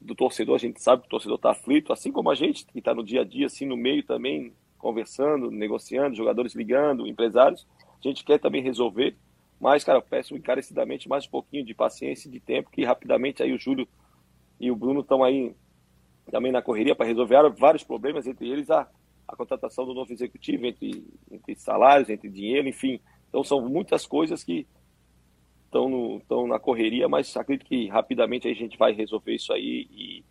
do torcedor, a gente sabe que o torcedor está aflito, assim como a gente, que está no dia a dia, assim, no meio também, conversando, negociando, jogadores ligando, empresários, a gente quer também resolver, mas, cara, peço encarecidamente mais um pouquinho de paciência e de tempo, que rapidamente aí o Júlio e o Bruno estão aí também na correria para resolver vários problemas, entre eles a, a contratação do novo executivo, entre, entre salários, entre dinheiro, enfim. Então são muitas coisas que estão, estão na correria, mas acredito que rapidamente a gente vai resolver isso aí e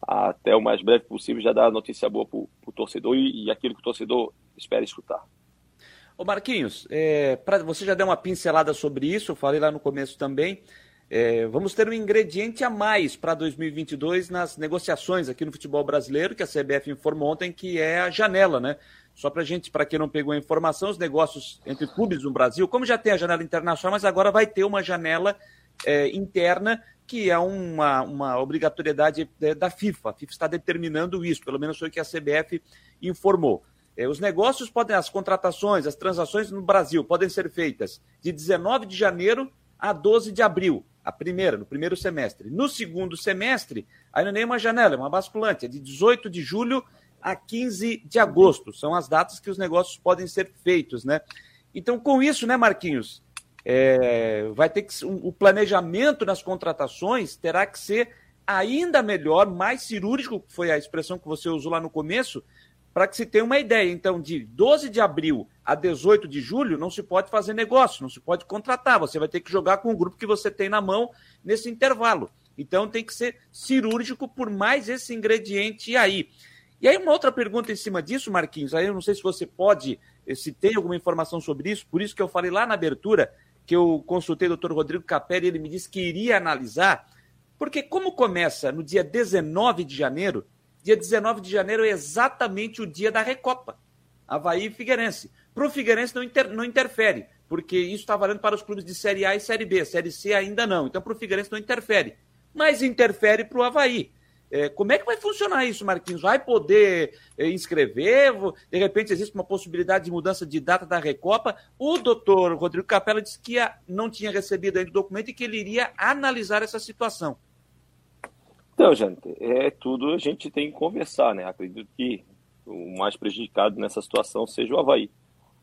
até o mais breve possível já dar notícia boa para o torcedor e, e aquilo que o torcedor espera escutar. Ô Marquinhos, é, pra, você já deu uma pincelada sobre isso, eu falei lá no começo também. É, vamos ter um ingrediente a mais para 2022 nas negociações aqui no futebol brasileiro, que a CBF informou ontem, que é a janela, né? Só para gente, para quem não pegou a informação, os negócios entre clubes no Brasil, como já tem a janela internacional, mas agora vai ter uma janela é, interna que é uma, uma obrigatoriedade é, da FIFA. A FIFA está determinando isso, pelo menos foi o que a CBF informou. É, os negócios podem, as contratações, as transações no Brasil podem ser feitas de 19 de janeiro a 12 de abril, a primeira, no primeiro semestre. No segundo semestre, ainda nem uma janela, é uma basculante, é de 18 de julho a 15 de agosto. São as datas que os negócios podem ser feitos, né? Então, com isso, né, Marquinhos, é, vai ter que um, o planejamento nas contratações terá que ser ainda melhor, mais cirúrgico, foi a expressão que você usou lá no começo, para que se tenha uma ideia. Então, de 12 de abril a 18 de julho, não se pode fazer negócio, não se pode contratar. Você vai ter que jogar com o grupo que você tem na mão nesse intervalo. Então, tem que ser cirúrgico por mais esse ingrediente aí. E aí, uma outra pergunta em cima disso, Marquinhos. Aí eu não sei se você pode, eh, se tem alguma informação sobre isso, por isso que eu falei lá na abertura que eu consultei o doutor Rodrigo Capelli, ele me disse que iria analisar, porque como começa no dia 19 de janeiro, Dia 19 de janeiro é exatamente o dia da Recopa. Havaí e Figueirense. Para o Figueirense não, inter, não interfere, porque isso está valendo para os clubes de Série A e Série B. Série C ainda não. Então, para o Figueirense não interfere. Mas interfere para o Havaí. É, como é que vai funcionar isso, Marquinhos? Vai poder é, inscrever? De repente existe uma possibilidade de mudança de data da Recopa? O doutor Rodrigo Capella disse que não tinha recebido ainda o documento e que ele iria analisar essa situação. Então, gente, é tudo a gente tem que conversar, né? Acredito que o mais prejudicado nessa situação seja o Havaí,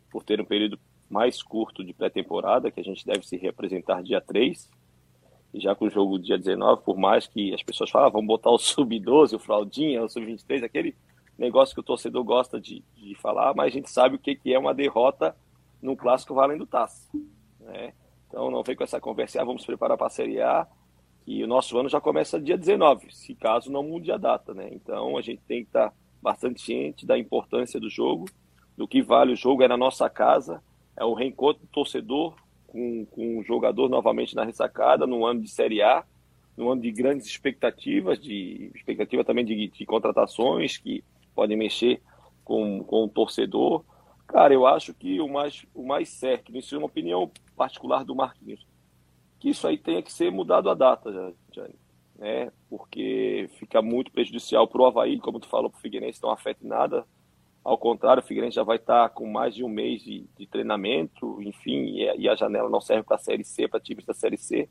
por ter um período mais curto de pré-temporada, que a gente deve se representar dia 3, já com o jogo dia 19, por mais que as pessoas falam, ah, vamos botar o sub-12, o fraldinha, o sub-23, aquele negócio que o torcedor gosta de, de falar, mas a gente sabe o que, que é uma derrota num clássico valendo taça. Né? Então não vem com essa conversa, ah, vamos preparar para a Série A, e o nosso ano já começa dia 19, se caso não mude a data. Né? Então a gente tem que estar bastante ciente da importância do jogo, do que vale o jogo, é na nossa casa, é o reencontro do torcedor com, com jogador novamente na ressacada, no ano de Série A, no ano de grandes expectativas, de expectativa também de, de contratações que podem mexer com, com o torcedor. Cara, eu acho que o mais, o mais certo, isso é uma opinião particular do Marquinhos, que isso aí tenha que ser mudado a data, Jane, né? Porque fica muito prejudicial para o Havaí, como tu falou, para o Figueirense não afeta nada ao contrário, o Figueirense já vai estar com mais de um mês de, de treinamento, enfim, e, e, a janela não serve para a Série C, para times da Série C.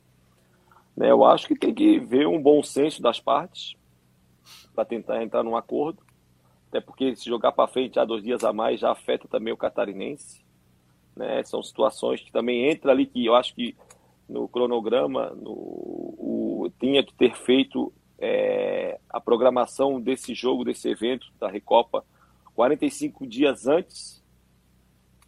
Né, eu acho que tem que ver um bom senso das partes para tentar entrar num acordo. Até porque se jogar para frente há dois dias a mais já afeta também o catarinense. Né? São situações que também entra ali que eu acho que no cronograma no, o, tinha que ter feito é, a programação desse jogo, desse evento da Recopa 45 dias antes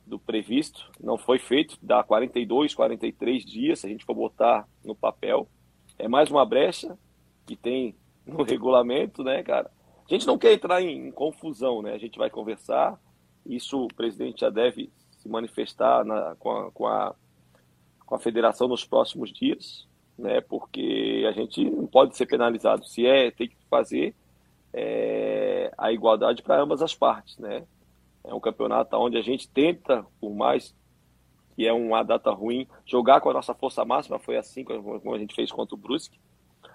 do previsto, não foi feito, dá 42, 43 dias, se a gente for botar no papel. É mais uma brecha que tem no regulamento, né, cara? A gente não quer entrar em, em confusão, né? A gente vai conversar, isso o presidente já deve se manifestar na, com, a, com, a, com a federação nos próximos dias, né? Porque a gente não pode ser penalizado. Se é, tem que fazer, é, a igualdade para ambas as partes, né? É um campeonato onde a gente tenta, por mais que é uma data ruim, jogar com a nossa força máxima, foi assim como a gente fez contra o Brusque.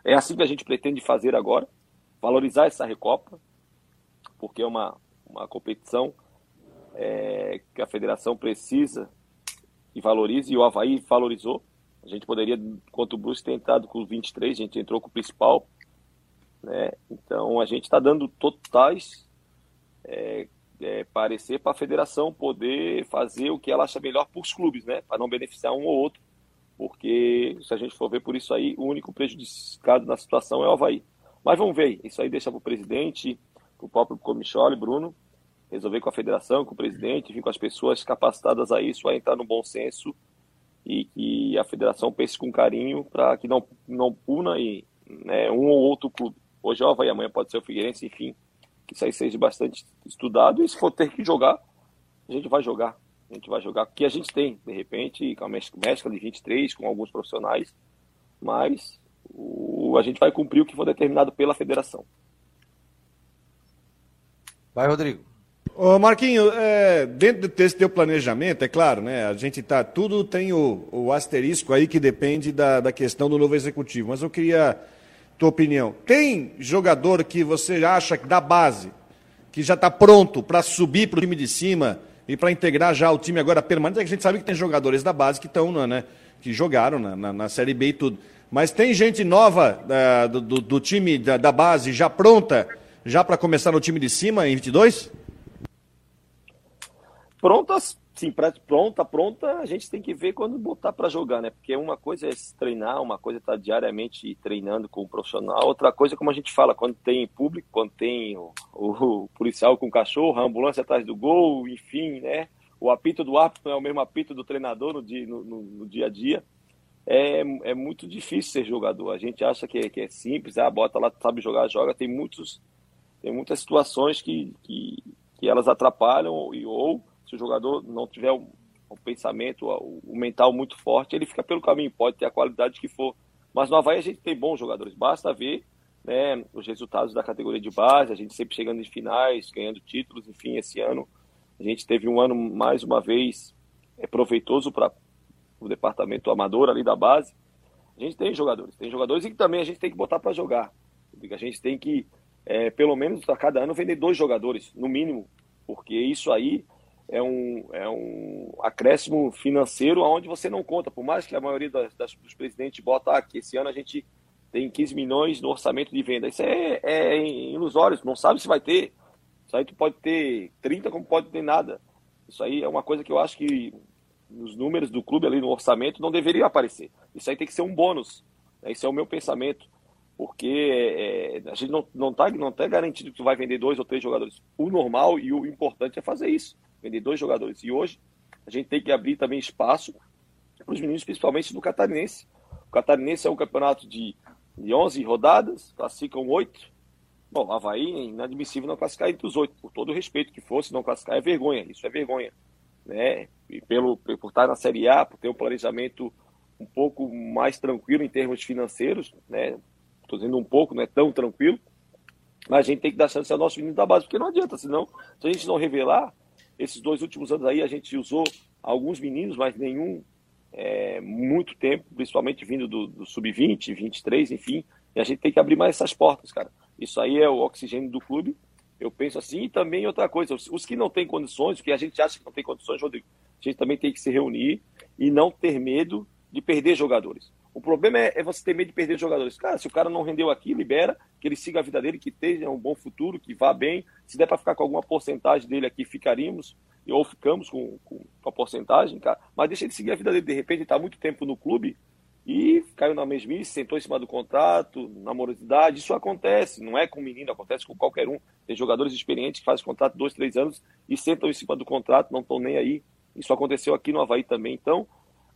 É assim que a gente pretende fazer agora, valorizar essa Recopa, porque é uma, uma competição é, que a federação precisa e valorize, e o Havaí valorizou. A gente poderia, contra o Brusque, ter entrado com 23, a gente entrou com o principal, né? Então a gente está dando totais é, é, parecer para a federação poder fazer o que ela acha melhor para os clubes, né? para não beneficiar um ou outro. Porque se a gente for ver por isso aí, o único prejudicado na situação é o Havaí. Mas vamos ver, isso aí deixa para o presidente, para o próprio Comichole, Bruno, resolver com a federação, com o presidente, vir com as pessoas capacitadas a isso, a entrar no bom senso e que a federação pense com carinho para que não, não puna e, né, um ou outro clube. Hoje é o Havaí, amanhã pode ser o Figueirense, enfim. Que isso aí seja bastante estudado. E se for ter que jogar, a gente vai jogar. A gente vai jogar o que a gente tem, de repente, com a mescla de 23, com alguns profissionais. Mas o, a gente vai cumprir o que for determinado pela federação. Vai, Rodrigo. Ô Marquinho, é, dentro desse teu planejamento, é claro, né? A gente tá. Tudo tem o, o asterisco aí que depende da, da questão do novo executivo. Mas eu queria tua opinião. Tem jogador que você acha da base, que já está pronto para subir para o time de cima e para integrar já o time agora permanente? É que a gente sabe que tem jogadores da base que estão, né, que jogaram na, na, na, Série B e tudo. Mas tem gente nova uh, do, do, do, time da, da base já pronta, já para começar no time de cima em 22? Prontas sim, pra, pronta, pronta, a gente tem que ver quando botar para jogar, né? Porque uma coisa é treinar, uma coisa é estar tá diariamente treinando com o profissional, outra coisa, como a gente fala, quando tem público, quando tem o, o, policial com o cachorro, a ambulância atrás do gol, enfim, né? O apito do árbitro não é o mesmo apito do treinador no dia, no, no, no dia a dia. É, é muito difícil ser jogador. A gente acha que é, que é simples, ah, bota lá, sabe jogar, joga. Tem, muitos, tem muitas situações que, que, que elas atrapalham e, ou o jogador não tiver um, pensamento, o mental muito forte, ele fica pelo caminho, pode ter a qualidade que for. Mas no Havaí a gente tem bons jogadores, basta ver né, os resultados da categoria de base, a gente sempre chegando em finais, ganhando títulos, enfim, esse ano a gente teve um ano, mais uma vez, é, proveitoso para o departamento amador ali da base. A gente tem jogadores, tem jogadores e que também a gente tem que botar para jogar. A gente tem que, é, pelo menos a cada ano, vender dois jogadores, no mínimo, porque isso aí é um, é um acréscimo financeiro aonde você não conta, por mais que a maioria das, das, dos presidentes bota ah, que esse ano a gente tem 15 milhões no orçamento de venda. Isso é, é ilusório, não sabe se vai ter. Isso aí tu pode ter 30 como pode ter nada. Isso aí é uma coisa que eu acho que nos números do clube ali no orçamento não deveria aparecer. Isso aí tem que ser um bônus. Esse é o meu pensamento. Porque é, a gente não não tá, não tá garantido que tu vai vender dois ou três jogadores. O normal e o importante é fazer isso. Vender dois jogadores. E hoje a gente tem que abrir também espaço para os meninos, principalmente do Catarinense. O Catarinense é um campeonato de, de 11 rodadas, classificam oito. Bom, Havaí é inadmissível não classificar entre os oito. Por todo o respeito que fosse, não classificar é vergonha. Isso é vergonha. Né? E pelo, por estar na Série A, por ter um planejamento um pouco mais tranquilo em termos financeiros, né? Estou dizendo um pouco, não é tão tranquilo, mas a gente tem que dar chance ao nosso menino da base, porque não adianta, senão, se a gente não revelar, esses dois últimos anos aí a gente usou alguns meninos, mas nenhum é, muito tempo, principalmente vindo do, do sub-20, 23, enfim, e a gente tem que abrir mais essas portas, cara. Isso aí é o oxigênio do clube, eu penso assim, e também outra coisa, os, os que não têm condições, que a gente acha que não tem condições, Rodrigo, a gente também tem que se reunir e não ter medo de perder jogadores. O problema é, é, você ter medo de perder jogadores. Cara, se o cara não rendeu aqui, libera, que ele siga a vida dele, que tenha um bom futuro, que vá bem. Se der para ficar com alguma porcentagem dele aqui, ficaríamos, ou ficamos com, com, com a porcentagem, cara. Mas deixa ele seguir a vida dele. De repente, ele está muito tempo no clube e caiu na mesmice, sentou em cima do contrato, na morosidade. Isso acontece, não é com menino, acontece com qualquer um. Tem jogadores experientes que fazem contrato dois, três anos e sentam em cima do contrato, não estão nem aí. Isso aconteceu aqui no Havaí também. Então,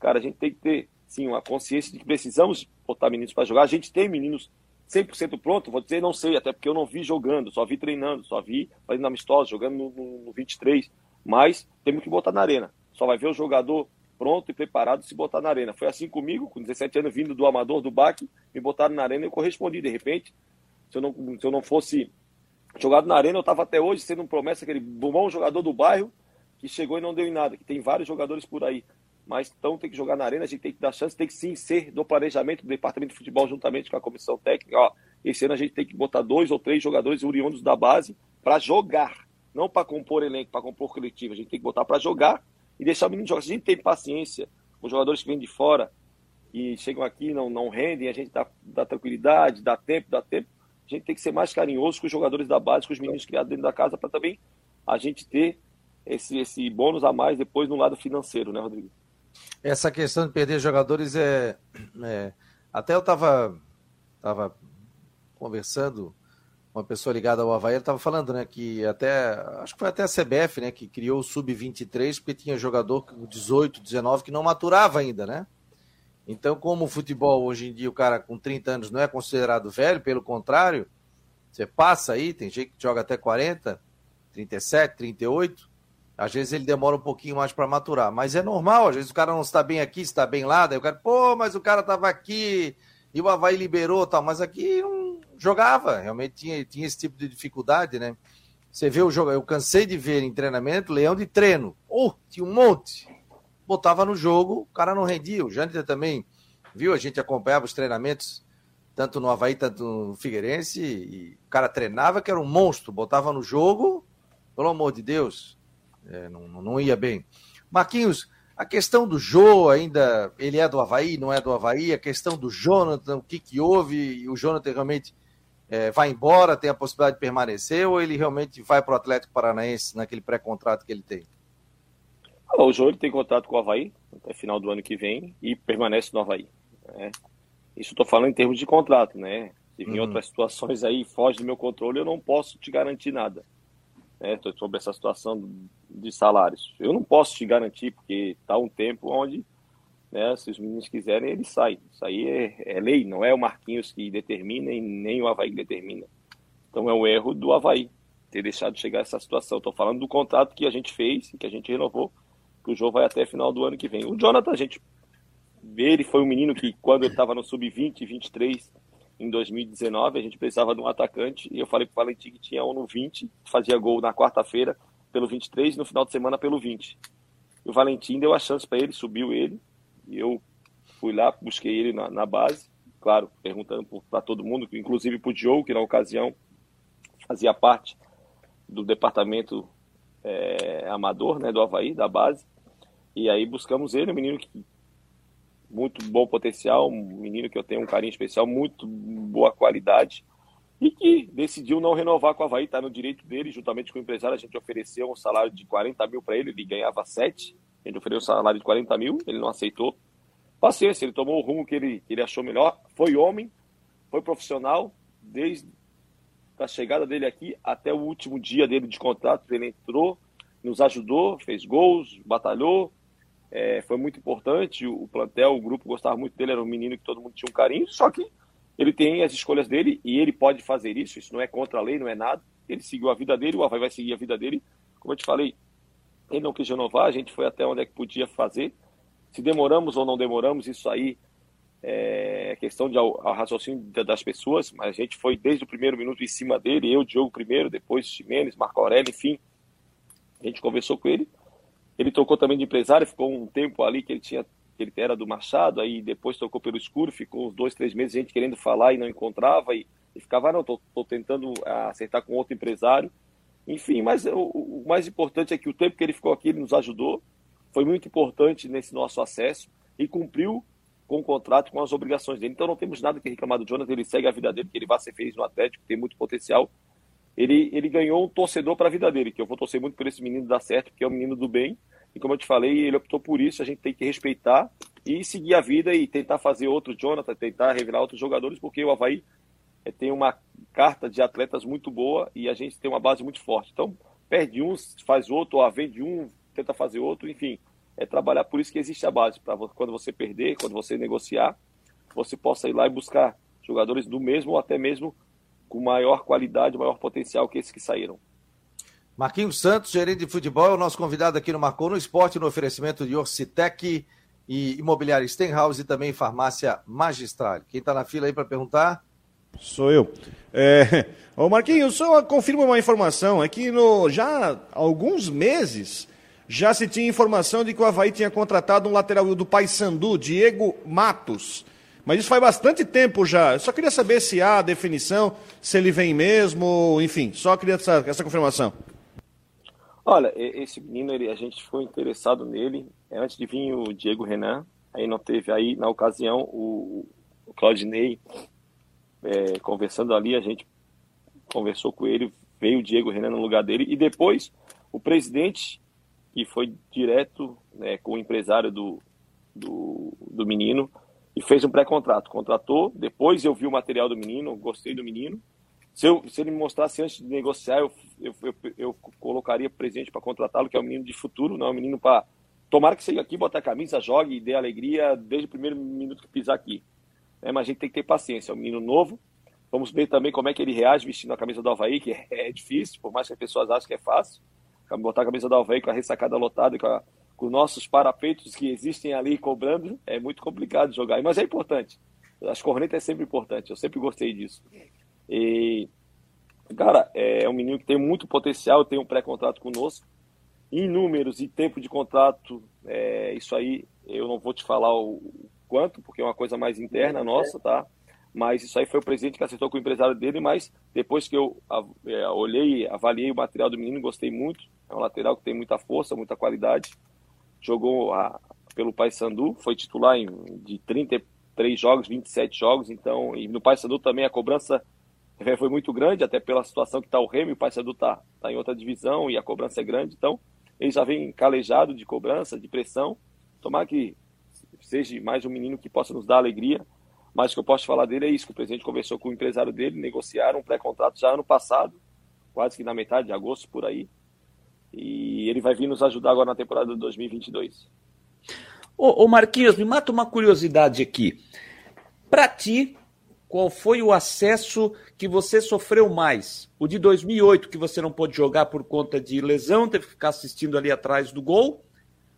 cara, a gente tem que ter sim, uma consciência de que precisamos botar meninos para jogar. A gente tem meninos 100% pronto, vou dizer não sei, até porque eu não vi jogando, só vi treinando, só vi fazendo amistosos, jogando no, no, no 23. Mas temos que botar na arena. Só vai ver o jogador pronto e preparado se botar na arena. Foi assim comigo, com 17 anos, vindo do Amador, do Baque, me botaram na arena e eu correspondi. De repente, se eu não, se eu não fosse jogado na arena, eu estava até hoje sendo um promessa, aquele bom jogador do bairro que chegou e não deu em nada, que tem vários jogadores por aí mas então tem que jogar na arena, a gente tem que dar chance, tem que sim ser do planejamento do departamento de futebol juntamente com a comissão técnica. Ó, esse ano a gente tem que botar dois ou três jogadores oriundos da base para jogar, não para compor elenco, para compor coletivo. A gente tem que botar para jogar e deixar o menino jogar. Se a gente tem paciência com os jogadores que vêm de fora e chegam aqui não não rendem, a gente dá, dá tranquilidade, dá tempo, dá tempo. A gente tem que ser mais carinhoso com os jogadores da base, com os meninos criados dentro da casa, para também a gente ter esse, esse bônus a mais depois no lado financeiro, né, Rodrigo? Essa questão de perder jogadores é. é até eu estava tava conversando com uma pessoa ligada ao Havaí, estava falando, né, que até, acho que foi até a CBF, né, que criou o Sub-23, porque tinha jogador 18, 19 que não maturava ainda, né? Então, como o futebol hoje em dia, o cara com 30 anos não é considerado velho, pelo contrário, você passa aí, tem gente que joga até 40, 37, 38, às vezes ele demora um pouquinho mais para maturar, mas é normal, às vezes o cara não está bem aqui, está bem lá, daí o cara, pô, mas o cara estava aqui e o Havaí liberou tal, mas aqui não jogava, realmente tinha, tinha esse tipo de dificuldade, né? Você vê o jogo, eu cansei de ver em treinamento leão de treino, oh, tinha um monte, botava no jogo, o cara não rendia, o Jâniter também, viu? A gente acompanhava os treinamentos tanto no Havaí, tanto no Figueirense, e o cara treinava que era um monstro, botava no jogo, pelo amor de Deus, é, não, não ia bem. Marquinhos, a questão do Jô ainda, ele é do Havaí, não é do Havaí, a questão do Jonathan, o que, que houve, o Jonathan realmente é, vai embora, tem a possibilidade de permanecer, ou ele realmente vai para o Atlético Paranaense naquele pré-contrato que ele tem? Ah, o Jô ele tem contrato com o Havaí até final do ano que vem e permanece no Havaí. Né? Isso estou falando em termos de contrato, né? Se vir uhum. outras situações aí foge do meu controle, eu não posso te garantir nada né, sobre essa situação de salários. Eu não posso te garantir, porque está um tempo onde, né, se os meninos quiserem, eles saem. Isso aí é, é, lei, não é o Marquinhos que determina e nem o Havaí que determina. Então é um erro do Havaí ter deixado de chegar essa situação. Estou falando do contrato que a gente fez, que a gente renovou, que o jogo vai até final do ano que vem. O Jonathan, a gente vê, ele foi um menino que, quando ele estava no sub-20, 23, em 2019, a gente precisava de um atacante e eu falei para o Valentim que tinha um no 20, fazia gol na quarta-feira pelo 23 e no final de semana pelo 20. E o Valentim deu a chance para ele, subiu ele, e eu fui lá, busquei ele na, na, base claro, perguntando para todo mundo, inclusive para o Diogo, que na ocasião fazia parte do departamento é, amador né, do Havaí, da base. E aí buscamos ele, um menino que muito bom potencial, um menino que eu tenho um carinho especial, muito boa qualidade e que decidiu não renovar com o Havaí, está no direito dele, juntamente com o empresário, a gente ofereceu um salário de 40 mil para ele, ele ganhava 7, a gente ofereceu um salário de 40 mil, ele não aceitou. Paciência, ele tomou o rumo que ele, ele achou melhor, foi homem, foi profissional, desde a chegada dele aqui até o último dia dele de contrato, ele entrou, nos ajudou, fez gols, batalhou, é, foi muito importante, o plantel, o grupo gostava muito dele, era um menino que todo mundo tinha um carinho, só que ele tem as escolhas dele e ele pode fazer isso. Isso não é contra a lei, não é nada. Ele seguiu a vida dele, o Havaí vai seguir a vida dele. Como eu te falei, ele não quis renovar, a gente foi até onde é que podia fazer. Se demoramos ou não demoramos, isso aí é questão de ao, raciocínio das pessoas, mas a gente foi desde o primeiro minuto em cima dele, eu, Diogo primeiro, depois Ximenes, Marco Aurélio, enfim. A gente conversou com ele. Ele tocou também de empresário, ficou um tempo ali que ele tinha ele era do Machado, aí depois tocou pelo escuro, ficou uns dois, três meses gente querendo falar e não encontrava, e, e ficava, ah, não, tô, tô tentando acertar com outro empresário. Enfim, mas o, o, mais importante é que o tempo que ele ficou aqui, ele nos ajudou, foi muito importante nesse nosso acesso e cumpriu com o contrato, com as obrigações dele. Então não temos nada que reclamar do Jonas, ele segue a vida dele, que ele vai ser feliz no Atlético, tem muito potencial. Ele, ele ganhou um torcedor para a vida dele, que eu vou torcer muito por esse menino dar certo, porque é um menino do bem, e como eu te falei, ele optou por isso, a gente tem que respeitar e seguir a vida e tentar fazer outro Jonathan, tentar revelar outros jogadores, porque o Havaí eh, tem uma carta de atletas muito boa e a gente tem uma base muito forte. Então, perde um, faz outro, ou vende um, tenta fazer outro, enfim. É trabalhar por isso que existe a base, para quando você perder, quando você negociar, você possa ir lá e buscar jogadores do mesmo ou até mesmo com maior qualidade, maior potencial que esses que saíram. Marquinhos Santos, gerente de futebol, é o nosso convidado aqui no Marcou no Esporte, no oferecimento de Orcitec e Imobiliária Stenhouse e também Farmácia Magistral. Quem está na fila aí para perguntar? Sou eu. É... Ô Marquinhos, só confirma uma informação. É que no... já há alguns meses já se tinha informação de que o Havaí tinha contratado um lateral do Paysandu, Diego Matos. Mas isso faz bastante tempo já. Eu só queria saber se há definição, se ele vem mesmo, enfim, só queria essa, essa confirmação. Olha, esse menino, ele, a gente ficou interessado nele é, antes de vir o Diego Renan. Aí não teve aí, na ocasião, o, o Claudinei é, conversando ali, a gente conversou com ele, veio o Diego Renan no lugar dele. E depois, o presidente, que foi direto né, com o empresário do, do, do menino, e fez um pré-contrato. Contratou, depois eu vi o material do menino, gostei do menino. Se, eu, se ele me mostrasse antes de negociar, eu eu, eu, eu colocaria presente para contratá-lo, que é um menino de futuro, não é um menino para. Tomara que seja aqui, botar a camisa, jogue e dê alegria desde o primeiro minuto que pisar aqui. É, mas a gente tem que ter paciência, é um menino novo. Vamos ver também como é que ele reage vestindo a camisa do Havaí, que é, é difícil, por mais que as pessoas achem que é fácil. Botar a camisa do Havaí com a ressacada lotada, com, a, com nossos parapeitos que existem ali cobrando, é muito complicado jogar. Mas é importante. As cornetas é sempre importante, eu sempre gostei disso. E Cara, é um menino que tem muito potencial, tem um pré-contrato conosco. Em números e tempo de contrato, é, isso aí eu não vou te falar o quanto, porque é uma coisa mais interna nossa, tá? Mas isso aí foi o presidente que acertou com o empresário dele, mas depois que eu é, olhei, avaliei o material do menino, gostei muito. É um lateral que tem muita força, muita qualidade. Jogou a, pelo Paysandu, foi titular em, de 33 jogos, 27 jogos, então, e no Paysandu também a cobrança foi muito grande, até pela situação que está o Remy, o Paysandu está tá em outra divisão e a cobrança é grande, então ele já vem calejado de cobrança, de pressão. Tomar que seja mais um menino que possa nos dar alegria, mas o que eu posso falar dele é isso, que o presidente conversou com o empresário dele, negociaram um pré-contrato já ano passado, quase que na metade de agosto, por aí, e ele vai vir nos ajudar agora na temporada de 2022. Ô, ô Marquinhos, me mata uma curiosidade aqui. Para ti, qual foi o acesso que você sofreu mais? O de 2008, que você não pôde jogar por conta de lesão, teve que ficar assistindo ali atrás do gol.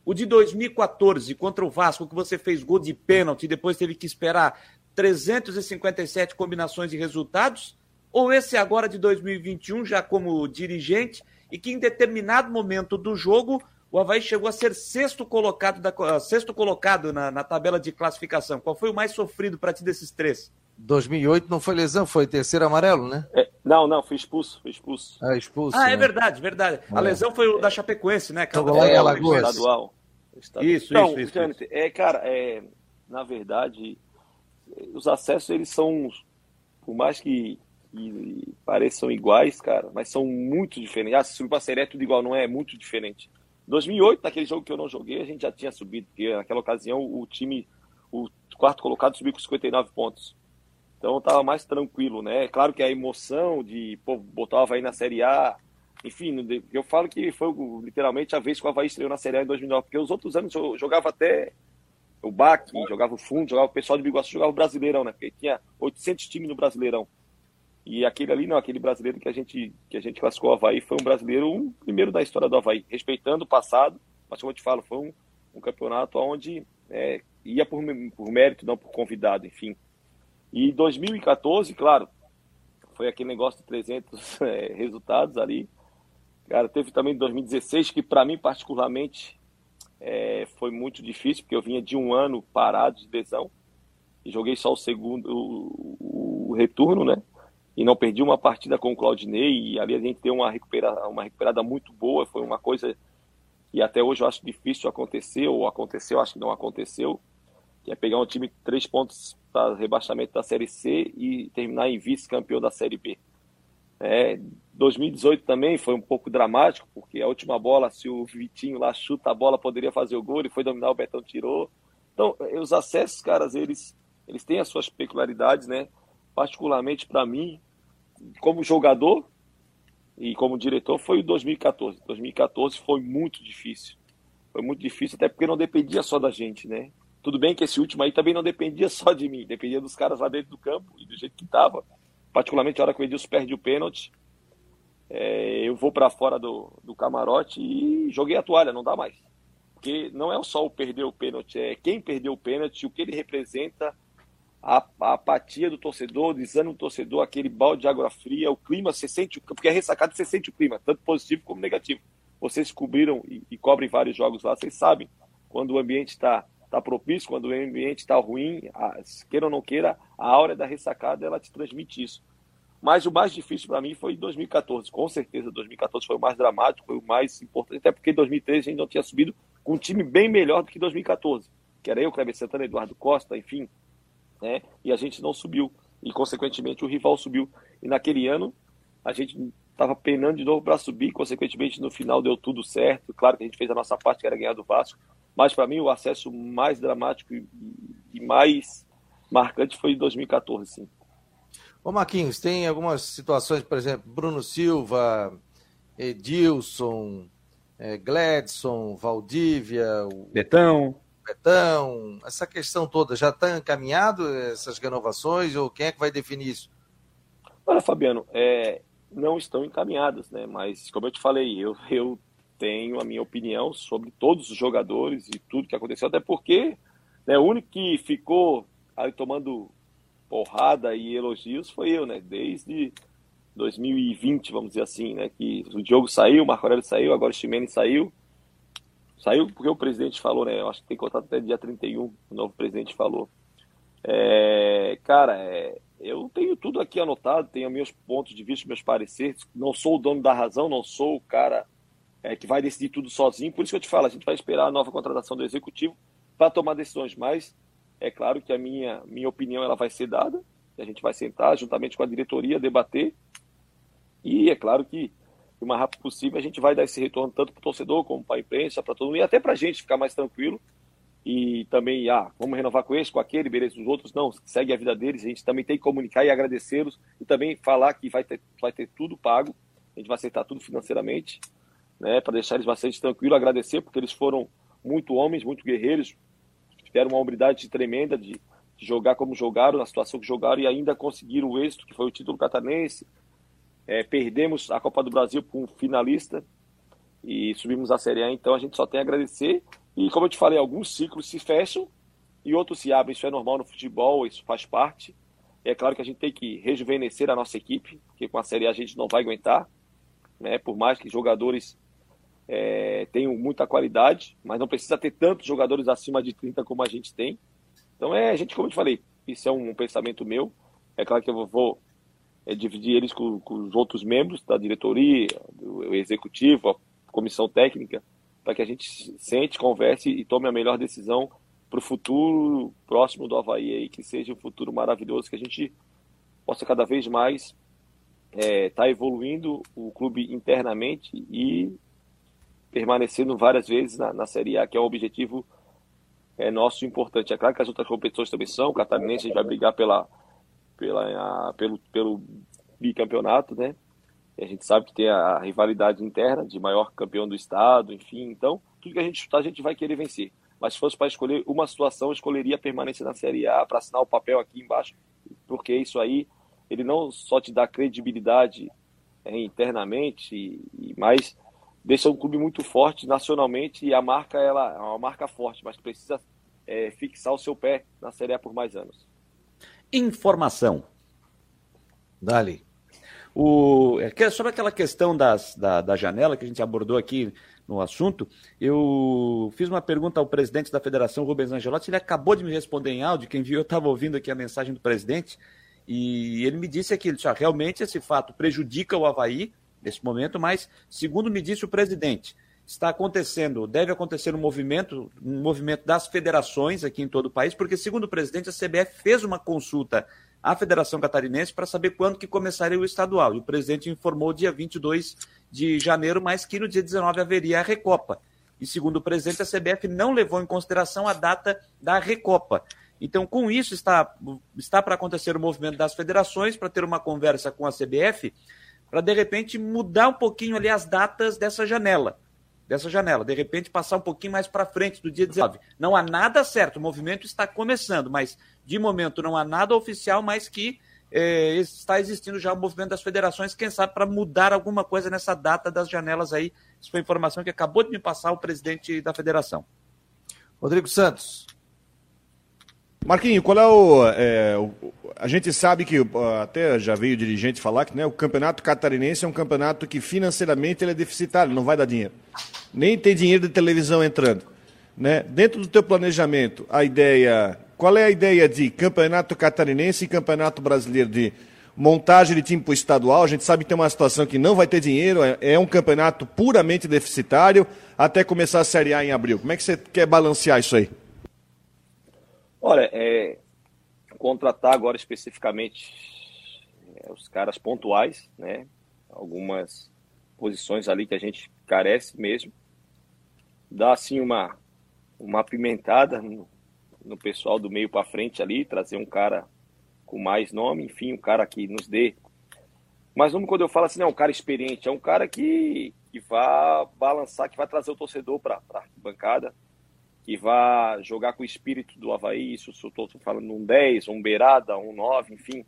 O de 2014, contra o Vasco, que você fez gol de pênalti e depois teve que esperar 357 combinações de resultados? Ou esse agora de 2021, já como dirigente, e que em determinado momento do jogo o Havaí chegou a ser sexto colocado, da, sexto colocado na, na tabela de classificação. Qual foi o mais sofrido para ti desses três? 2008 não foi lesão, foi terceiro amarelo, né? É, não, não, foi expulso, foi expulso. Ah, expulso. Ah, né? é verdade, verdade. É. A lesão foi o da Chapecoense, né? Lá em Alagoas. Estadual. Isso, então, isso, isso, Janete, é, cara, é, na verdade, os acessos, eles são, por mais que, que pareçam iguais, cara, mas são muito diferentes. Ah, se subir pra série é tudo igual, não é? É muito diferente. 2008, naquele jogo que eu não joguei, a gente já tinha subido, porque naquela ocasião o time, o quarto colocado subiu com 59 pontos. Então estava mais tranquilo, né? Claro que a emoção de pô, botar o Havaí na Série A, enfim, eu falo que foi literalmente a vez que o Havaí estreou na Série A em 2009, porque os outros anos eu jogava até o BAC, jogava o Fundo, jogava o pessoal de Biguaçu, jogava o Brasileirão, né? Porque tinha 800 times no Brasileirão. E aquele ali, não, aquele brasileiro que a gente, que a gente classificou o Havaí foi um brasileiro, um primeiro da história do Havaí, respeitando o passado, mas como eu te falo, foi um, um campeonato onde é, ia por, por mérito, não por convidado, enfim. E 2014, claro, foi aquele negócio de 300 é, resultados ali. Cara, teve também 2016, que para mim, particularmente, é, foi muito difícil, porque eu vinha de um ano parado de lesão e joguei só o segundo, o, o retorno, né? E não perdi uma partida com o Claudinei, e ali a gente deu uma, recupera, uma recuperada muito boa, foi uma coisa que até hoje eu acho difícil acontecer, ou aconteceu, acho que não aconteceu, que é pegar um time três pontos para rebaixamento da Série C e terminar em vice-campeão da Série B. É, 2018 também foi um pouco dramático, porque a última bola, se o Vitinho lá chuta a bola, poderia fazer o gol, ele foi dominar, o Betão tirou. Então, os acessos, caras, eles, eles têm as suas peculiaridades, né? Particularmente para mim, como jogador e como diretor, foi o 2014. 2014 foi muito difícil. Foi muito difícil, até porque não dependia só da gente, né? Tudo bem que esse último aí também não dependia só de mim, dependia dos caras lá dentro do campo e do jeito que estava. Particularmente a hora que o Edilson perde o pênalti, é, eu vou para fora do, do camarote e joguei a toalha, não dá mais. Porque não é só o perder o pênalti, é quem perdeu o pênalti, o que ele representa, a, a apatia do torcedor, o desânimo do torcedor, aquele balde de água fria, o clima, você sente, porque é ressacado, você sente o clima, tanto positivo como negativo. Vocês cobriram e, e cobrem vários jogos lá, vocês sabem quando o ambiente está tá propício, quando o ambiente está ruim, a, queira ou não queira, a aura da ressacada ela te transmite isso. Mas o mais difícil para mim foi 2014. Com certeza, 2014 foi o mais dramático, foi o mais importante, até porque em 2013 a gente não tinha subido com um time bem melhor do que 2014. Que era eu, Kleber Santana, Eduardo Costa, enfim. Né? E a gente não subiu. E, consequentemente, o rival subiu. E naquele ano, a gente estava penando de novo para subir. Consequentemente, no final deu tudo certo. Claro que a gente fez a nossa parte, que era ganhar do Vasco. Mas, para mim, o acesso mais dramático e, e mais marcante foi em 2014, sim. Ô Marquinhos, tem algumas situações, por exemplo, Bruno Silva, Edilson, é, Gladson, Valdívia, Betão. Betão, essa questão toda, já está encaminhado essas renovações ou quem é que vai definir isso? Olha, Fabiano, é, não estão encaminhadas, né? Mas como eu te falei, eu, eu tenho a minha opinião sobre todos os jogadores e tudo que aconteceu, até porque né, o único que ficou aí tomando porrada e elogios foi eu, né? Desde 2020, vamos dizer assim, né? Que o Diogo saiu, o Marco Aurélio saiu, agora o Ximene saiu. Saiu porque o presidente falou, né? Eu acho que tem contato até dia 31, o novo presidente falou. É, cara, é, eu tenho tudo aqui anotado, tenho meus pontos de vista, meus pareceres. Não sou o dono da razão, não sou o cara é, que vai decidir tudo sozinho. Por isso que eu te falo, a gente vai esperar a nova contratação do executivo para tomar decisões. Mas é claro que a minha, minha opinião ela vai ser dada, a gente vai sentar juntamente com a diretoria, debater, e é claro que o mais rápido possível a gente vai dar esse retorno tanto para o torcedor como para a imprensa, para todo mundo, e até para a gente ficar mais tranquilo. E também, ah, vamos renovar com esse, com aquele, beleza, os outros não, segue a vida deles, a gente também tem que comunicar e agradecê-los, e também falar que vai ter, vai ter tudo pago, a gente vai aceitar tudo financeiramente, né, para deixar eles bastante tranquilos, agradecer, porque eles foram muito homens, muito guerreiros, tiveram uma humildade tremenda de, de, jogar como jogaram, na situação que jogaram, e ainda conseguiram o êxito, que foi o título catarinense. É, perdemos a Copa do Brasil com um finalista e subimos a Série A, então a gente só tem a agradecer. E como eu te falei, alguns ciclos se fecham e outros se abrem. Isso é normal no futebol, isso faz parte. É claro que a gente tem que rejuvenescer a nossa equipe, porque com a Série A a gente não vai aguentar, né? por mais que jogadores é, tem muita qualidade, mas não precisa ter tantos jogadores acima de 30 como a gente tem. Então é, a gente, como eu te falei, isso é um pensamento meu. É claro que eu vou é, dividir eles com, com, os outros membros da diretoria, do executivo, a comissão técnica, para que a gente sente, converse e tome a melhor decisão para o futuro próximo do Havaí aí, que seja um futuro maravilhoso, que a gente possa cada vez mais estar é, tá evoluindo o clube internamente e permanecendo várias vezes na, na Série A, que é um objetivo é, nosso importante. É claro que as outras competições também são, o Catarinense a gente vai brigar pela, pela, a, pelo, pelo bicampeonato, né? A gente sabe que tem a rivalidade interna de maior campeão do estado, enfim. Então, tudo que a gente chutar, a gente vai querer vencer. Mas se fosse para escolher uma situação, eu escolheria permanência na Série A para assinar o papel aqui embaixo, porque isso aí, ele não só te dá credibilidade é, internamente, e, mas deixa um clube muito forte nacionalmente e a marca ela é uma marca forte, mas precisa é, fixar o seu pé na Série A por mais anos. Informação. Dali. O, é sobre aquela questão das, da, da janela que a gente abordou aqui no assunto, eu fiz uma pergunta ao presidente da federação, Rubens Angelotti, ele acabou de me responder em áudio, quem viu, eu estava ouvindo aqui a mensagem do presidente, e ele me disse aqui, disse, realmente esse fato prejudica o Havaí, nesse momento, mas, segundo me disse o presidente, está acontecendo, deve acontecer um movimento, um movimento das federações aqui em todo o país, porque, segundo o presidente, a CBF fez uma consulta à Federação Catarinense para saber quando que começaria o estadual. E o presidente informou dia 22 de janeiro, mas que no dia 19 haveria a Recopa. E segundo o presidente, a CBF não levou em consideração a data da Recopa. Então, com isso, está, está para acontecer o movimento das federações, para ter uma conversa com a CBF, para de repente mudar um pouquinho ali as datas dessa janela. Dessa janela, de repente passar um pouquinho mais para frente do dia 19. Não há nada certo, o movimento está começando, mas de momento não há nada oficial, mas que é, está existindo já o movimento das federações, quem sabe para mudar alguma coisa nessa data das janelas aí. Isso foi informação que acabou de me passar o presidente da federação. Rodrigo Santos. Marquinho, qual é o, é o, A gente sabe que, até já veio dirigente falar que né, o campeonato catarinense é um campeonato que financeiramente ele é deficitário, não vai dar dinheiro. Nem tem dinheiro de televisão entrando. Né? Dentro do teu planejamento, a ideia. Qual é a ideia de campeonato catarinense e campeonato brasileiro de montagem de time para o estadual? A gente sabe que tem uma situação que não vai ter dinheiro, é, é um campeonato puramente deficitário, até começar a Série A em abril. Como é que você quer balancear isso aí? Olha, é, contratar agora especificamente é, os caras pontuais, né? Algumas posições ali que a gente carece mesmo. Dar assim uma, uma apimentada no, no pessoal do meio para frente ali, trazer um cara com mais nome, enfim, um cara que nos dê. Mas não quando eu falo assim, não, um cara experiente, é um cara que, que vai balançar, que vai trazer o torcedor para a bancada que vá jogar com o espírito do Havaí, isso eu estou falando um 10, um beirada, um 9, enfim.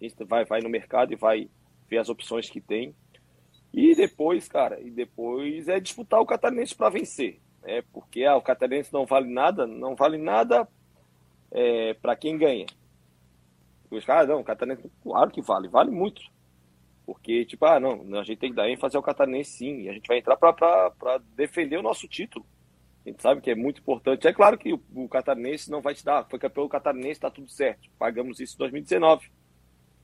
A gente vai, vai no mercado e vai ver as opções que tem. E depois, cara, e depois é disputar o catarinense para vencer. Né? Porque ah, o catarinense não vale nada, não vale nada é, para quem ganha. Os caras, não, o catarinense, claro que vale, vale muito. Porque, tipo, ah, não, a gente tem que dar ênfase ao catarinense sim. E a gente vai entrar para defender o nosso título. A gente sabe que é muito importante. É claro que o, o catarinense não vai te dar. Foi campeão catarinense, está tudo certo. Pagamos isso em 2019.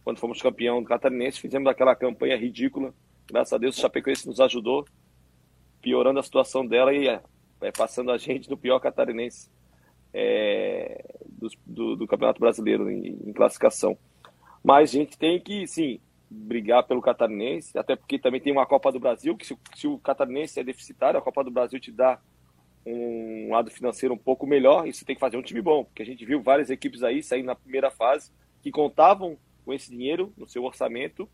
Quando fomos campeão do catarinense, fizemos aquela campanha ridícula. Graças a Deus o Chapecoense nos ajudou, piorando a situação dela e é, passando a gente no pior catarinense é, do, do, do, Campeonato Brasileiro em, em classificação. Mas a gente tem que, sim, brigar pelo catarinense, até porque também tem uma Copa do Brasil, que se, se o catarinense é deficitário, a Copa do Brasil te dá um lado financeiro um pouco melhor e você tem que fazer um time bom, porque a gente viu várias equipes aí saindo na primeira fase que contavam com esse dinheiro no seu orçamento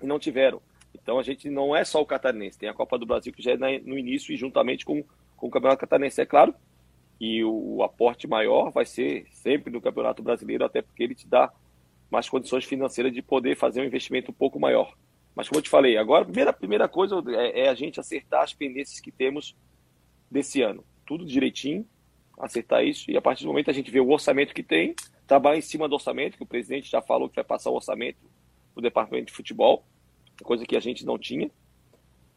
e não tiveram. Então a gente não é só o catarinense, tem a Copa do Brasil que já é no início e juntamente com, com o Campeonato Catarinense, é claro. E o, o aporte maior vai ser sempre no Campeonato Brasileiro, até porque ele te dá mais condições financeiras de poder fazer um investimento um pouco maior. Mas como eu te falei, agora a primeira, primeira coisa é, é a gente acertar as pendências que temos desse ano. Tudo direitinho, acertar isso, e a partir do momento a gente vê o orçamento que tem, trabalhar em cima do orçamento, que o presidente já falou que vai passar o orçamento do departamento de futebol, coisa que a gente não tinha.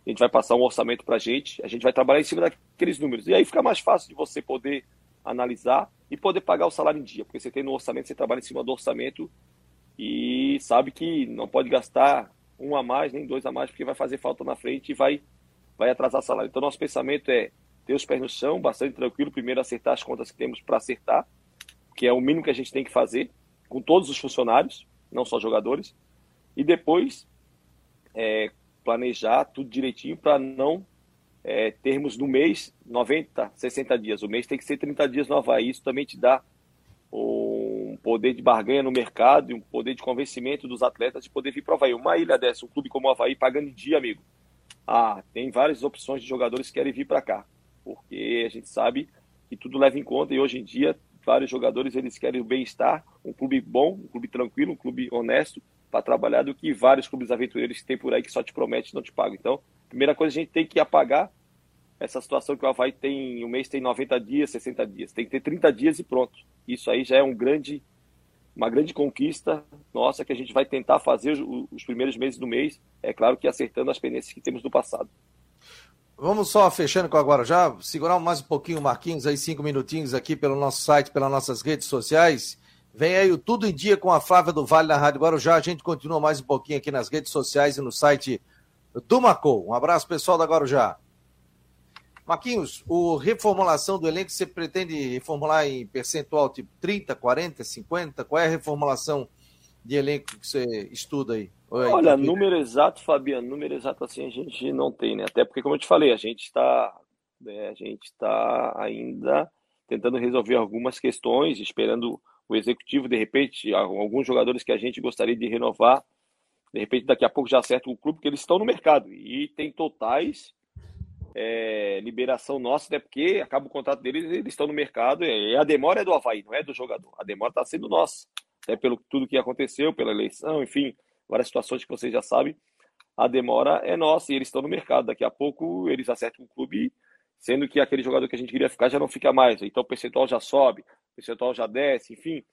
a gente vai passar um orçamento para a gente, a gente vai trabalhar em cima daqueles números. E aí fica mais fácil de você poder analisar e poder pagar o salário em dia, porque você tem no orçamento, você trabalha em cima do orçamento e sabe que não pode gastar um a mais, nem dois a mais, porque vai fazer falta na frente e vai, vai atrasar salário. Então, nosso pensamento é ter os pés no chão, bastante tranquilo, primeiro acertar as contas que temos para acertar, que é o mínimo que a gente tem que fazer, com todos os funcionários, não só jogadores, e depois é, planejar tudo direitinho para não é, termos no mês 90, 60 dias. O mês tem que ser 30 dias no Havaí. Isso também te dá um poder de barganha no mercado e um poder de convencimento dos atletas de poder vir para o Havaí. Uma ilha dessa, um clube como o Havaí, pagando dia, amigo. Ah, tem várias opções de jogadores que querem vir para cá. Porque a gente sabe que tudo leva em conta e hoje em dia vários jogadores eles querem o bem-estar, um clube bom, um clube tranquilo, um clube honesto para trabalhar do que vários clubes aventureiros que tem por aí que só te promete e não te paga. Então, primeira coisa, a gente tem que apagar essa situação que o Havaí tem, o mês tem 90 dias, 60 dias. Tem que ter 30 dias e pronto. Isso aí já é um grande, uma grande conquista nossa que a gente vai tentar fazer os primeiros meses do mês. É claro que acertando as pendências que temos do passado. Vamos só fechando com agora já, segurar mais um pouquinho, Marquinhos, aí cinco minutinhos aqui pelo nosso site, pelas nossas redes sociais. Vem aí o Tudo em Dia com a Flávia do Vale na Rádio Guarujá. A gente continua mais um pouquinho aqui nas redes sociais e no site do Macou. Um abraço, pessoal da Guarujá. Marquinhos, o reformulação do elenco, você pretende reformular em percentual tipo 30, 40, 50? Qual é a reformulação de elenco que você estuda aí? Olha, número exato, Fabiano, número exato assim a gente não tem, né? Até porque, como eu te falei, a gente está né, a gente está ainda tentando resolver algumas questões, esperando o executivo, de repente, alguns jogadores que a gente gostaria de renovar, de repente daqui a pouco já acerta o clube, porque eles estão no mercado e tem totais é, liberação nossa, né? Porque acaba o contrato deles, eles estão no mercado e a demora é do Havaí, não é do jogador. A demora está sendo nossa, até pelo tudo que aconteceu, pela eleição, enfim, várias situações que vocês já sabem. A demora é nossa e eles estão no mercado. Daqui a pouco eles acertam o clube, sendo que aquele jogador que a gente queria ficar já não fica mais. Então o percentual já sobe percentual já desce, enfim.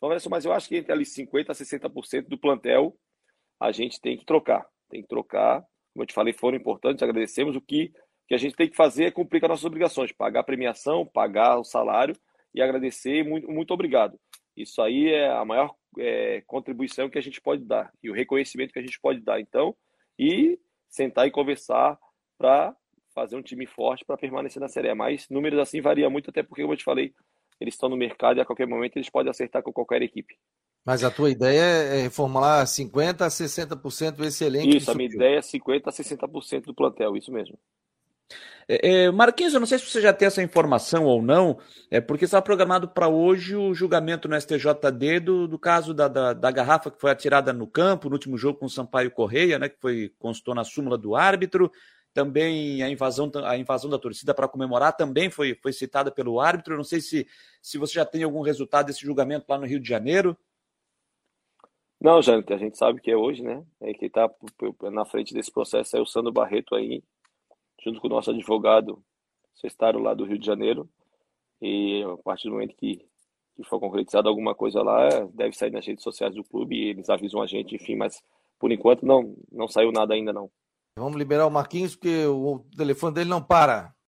Mas eu acho que entre ali 50% a 60% do plantel a gente tem que trocar. Tem que trocar. Como eu te falei, foram importantes, agradecemos. O que, que a gente tem que fazer é cumprir com as nossas obrigações, pagar a premiação, pagar o salário e agradecer. Muito, muito obrigado. Isso aí é a maior é, contribuição que a gente pode dar e o reconhecimento que a gente pode dar. Então, e sentar e conversar para fazer um time forte para permanecer na Série A. Mas números assim varia muito, até porque, como eu te falei, eles estão no mercado e a qualquer momento eles podem acertar com qualquer equipe. Mas a tua ideia é reformular 50% a 60% esse elenco? Isso, a minha ideia é 50% a 60% do plantel, isso mesmo. É, é, Marquinhos, eu não sei se você já tem essa informação ou não, é porque estava programado para hoje o julgamento no STJD do, do caso da, da, da, garrafa que foi atirada no campo no último jogo com o Sampaio Correia, né, que foi constou na súmula do árbitro. Também a invasão, a invasão da torcida para comemorar também foi, foi citada pelo árbitro. Eu não sei se, se você já tem algum resultado desse julgamento lá no Rio de Janeiro. Não, Jânio, a gente sabe que é hoje, né? É que está na frente desse processo é o Sandro Barreto aí, junto com o nosso advogado cestário lá do Rio de Janeiro. E a partir do momento que, que for concretizado alguma coisa lá, deve sair nas redes sociais do clube e eles avisam a gente, enfim, mas por enquanto não, não saiu nada ainda não. Vamos liberar o Marquinhos porque o telefone dele não para.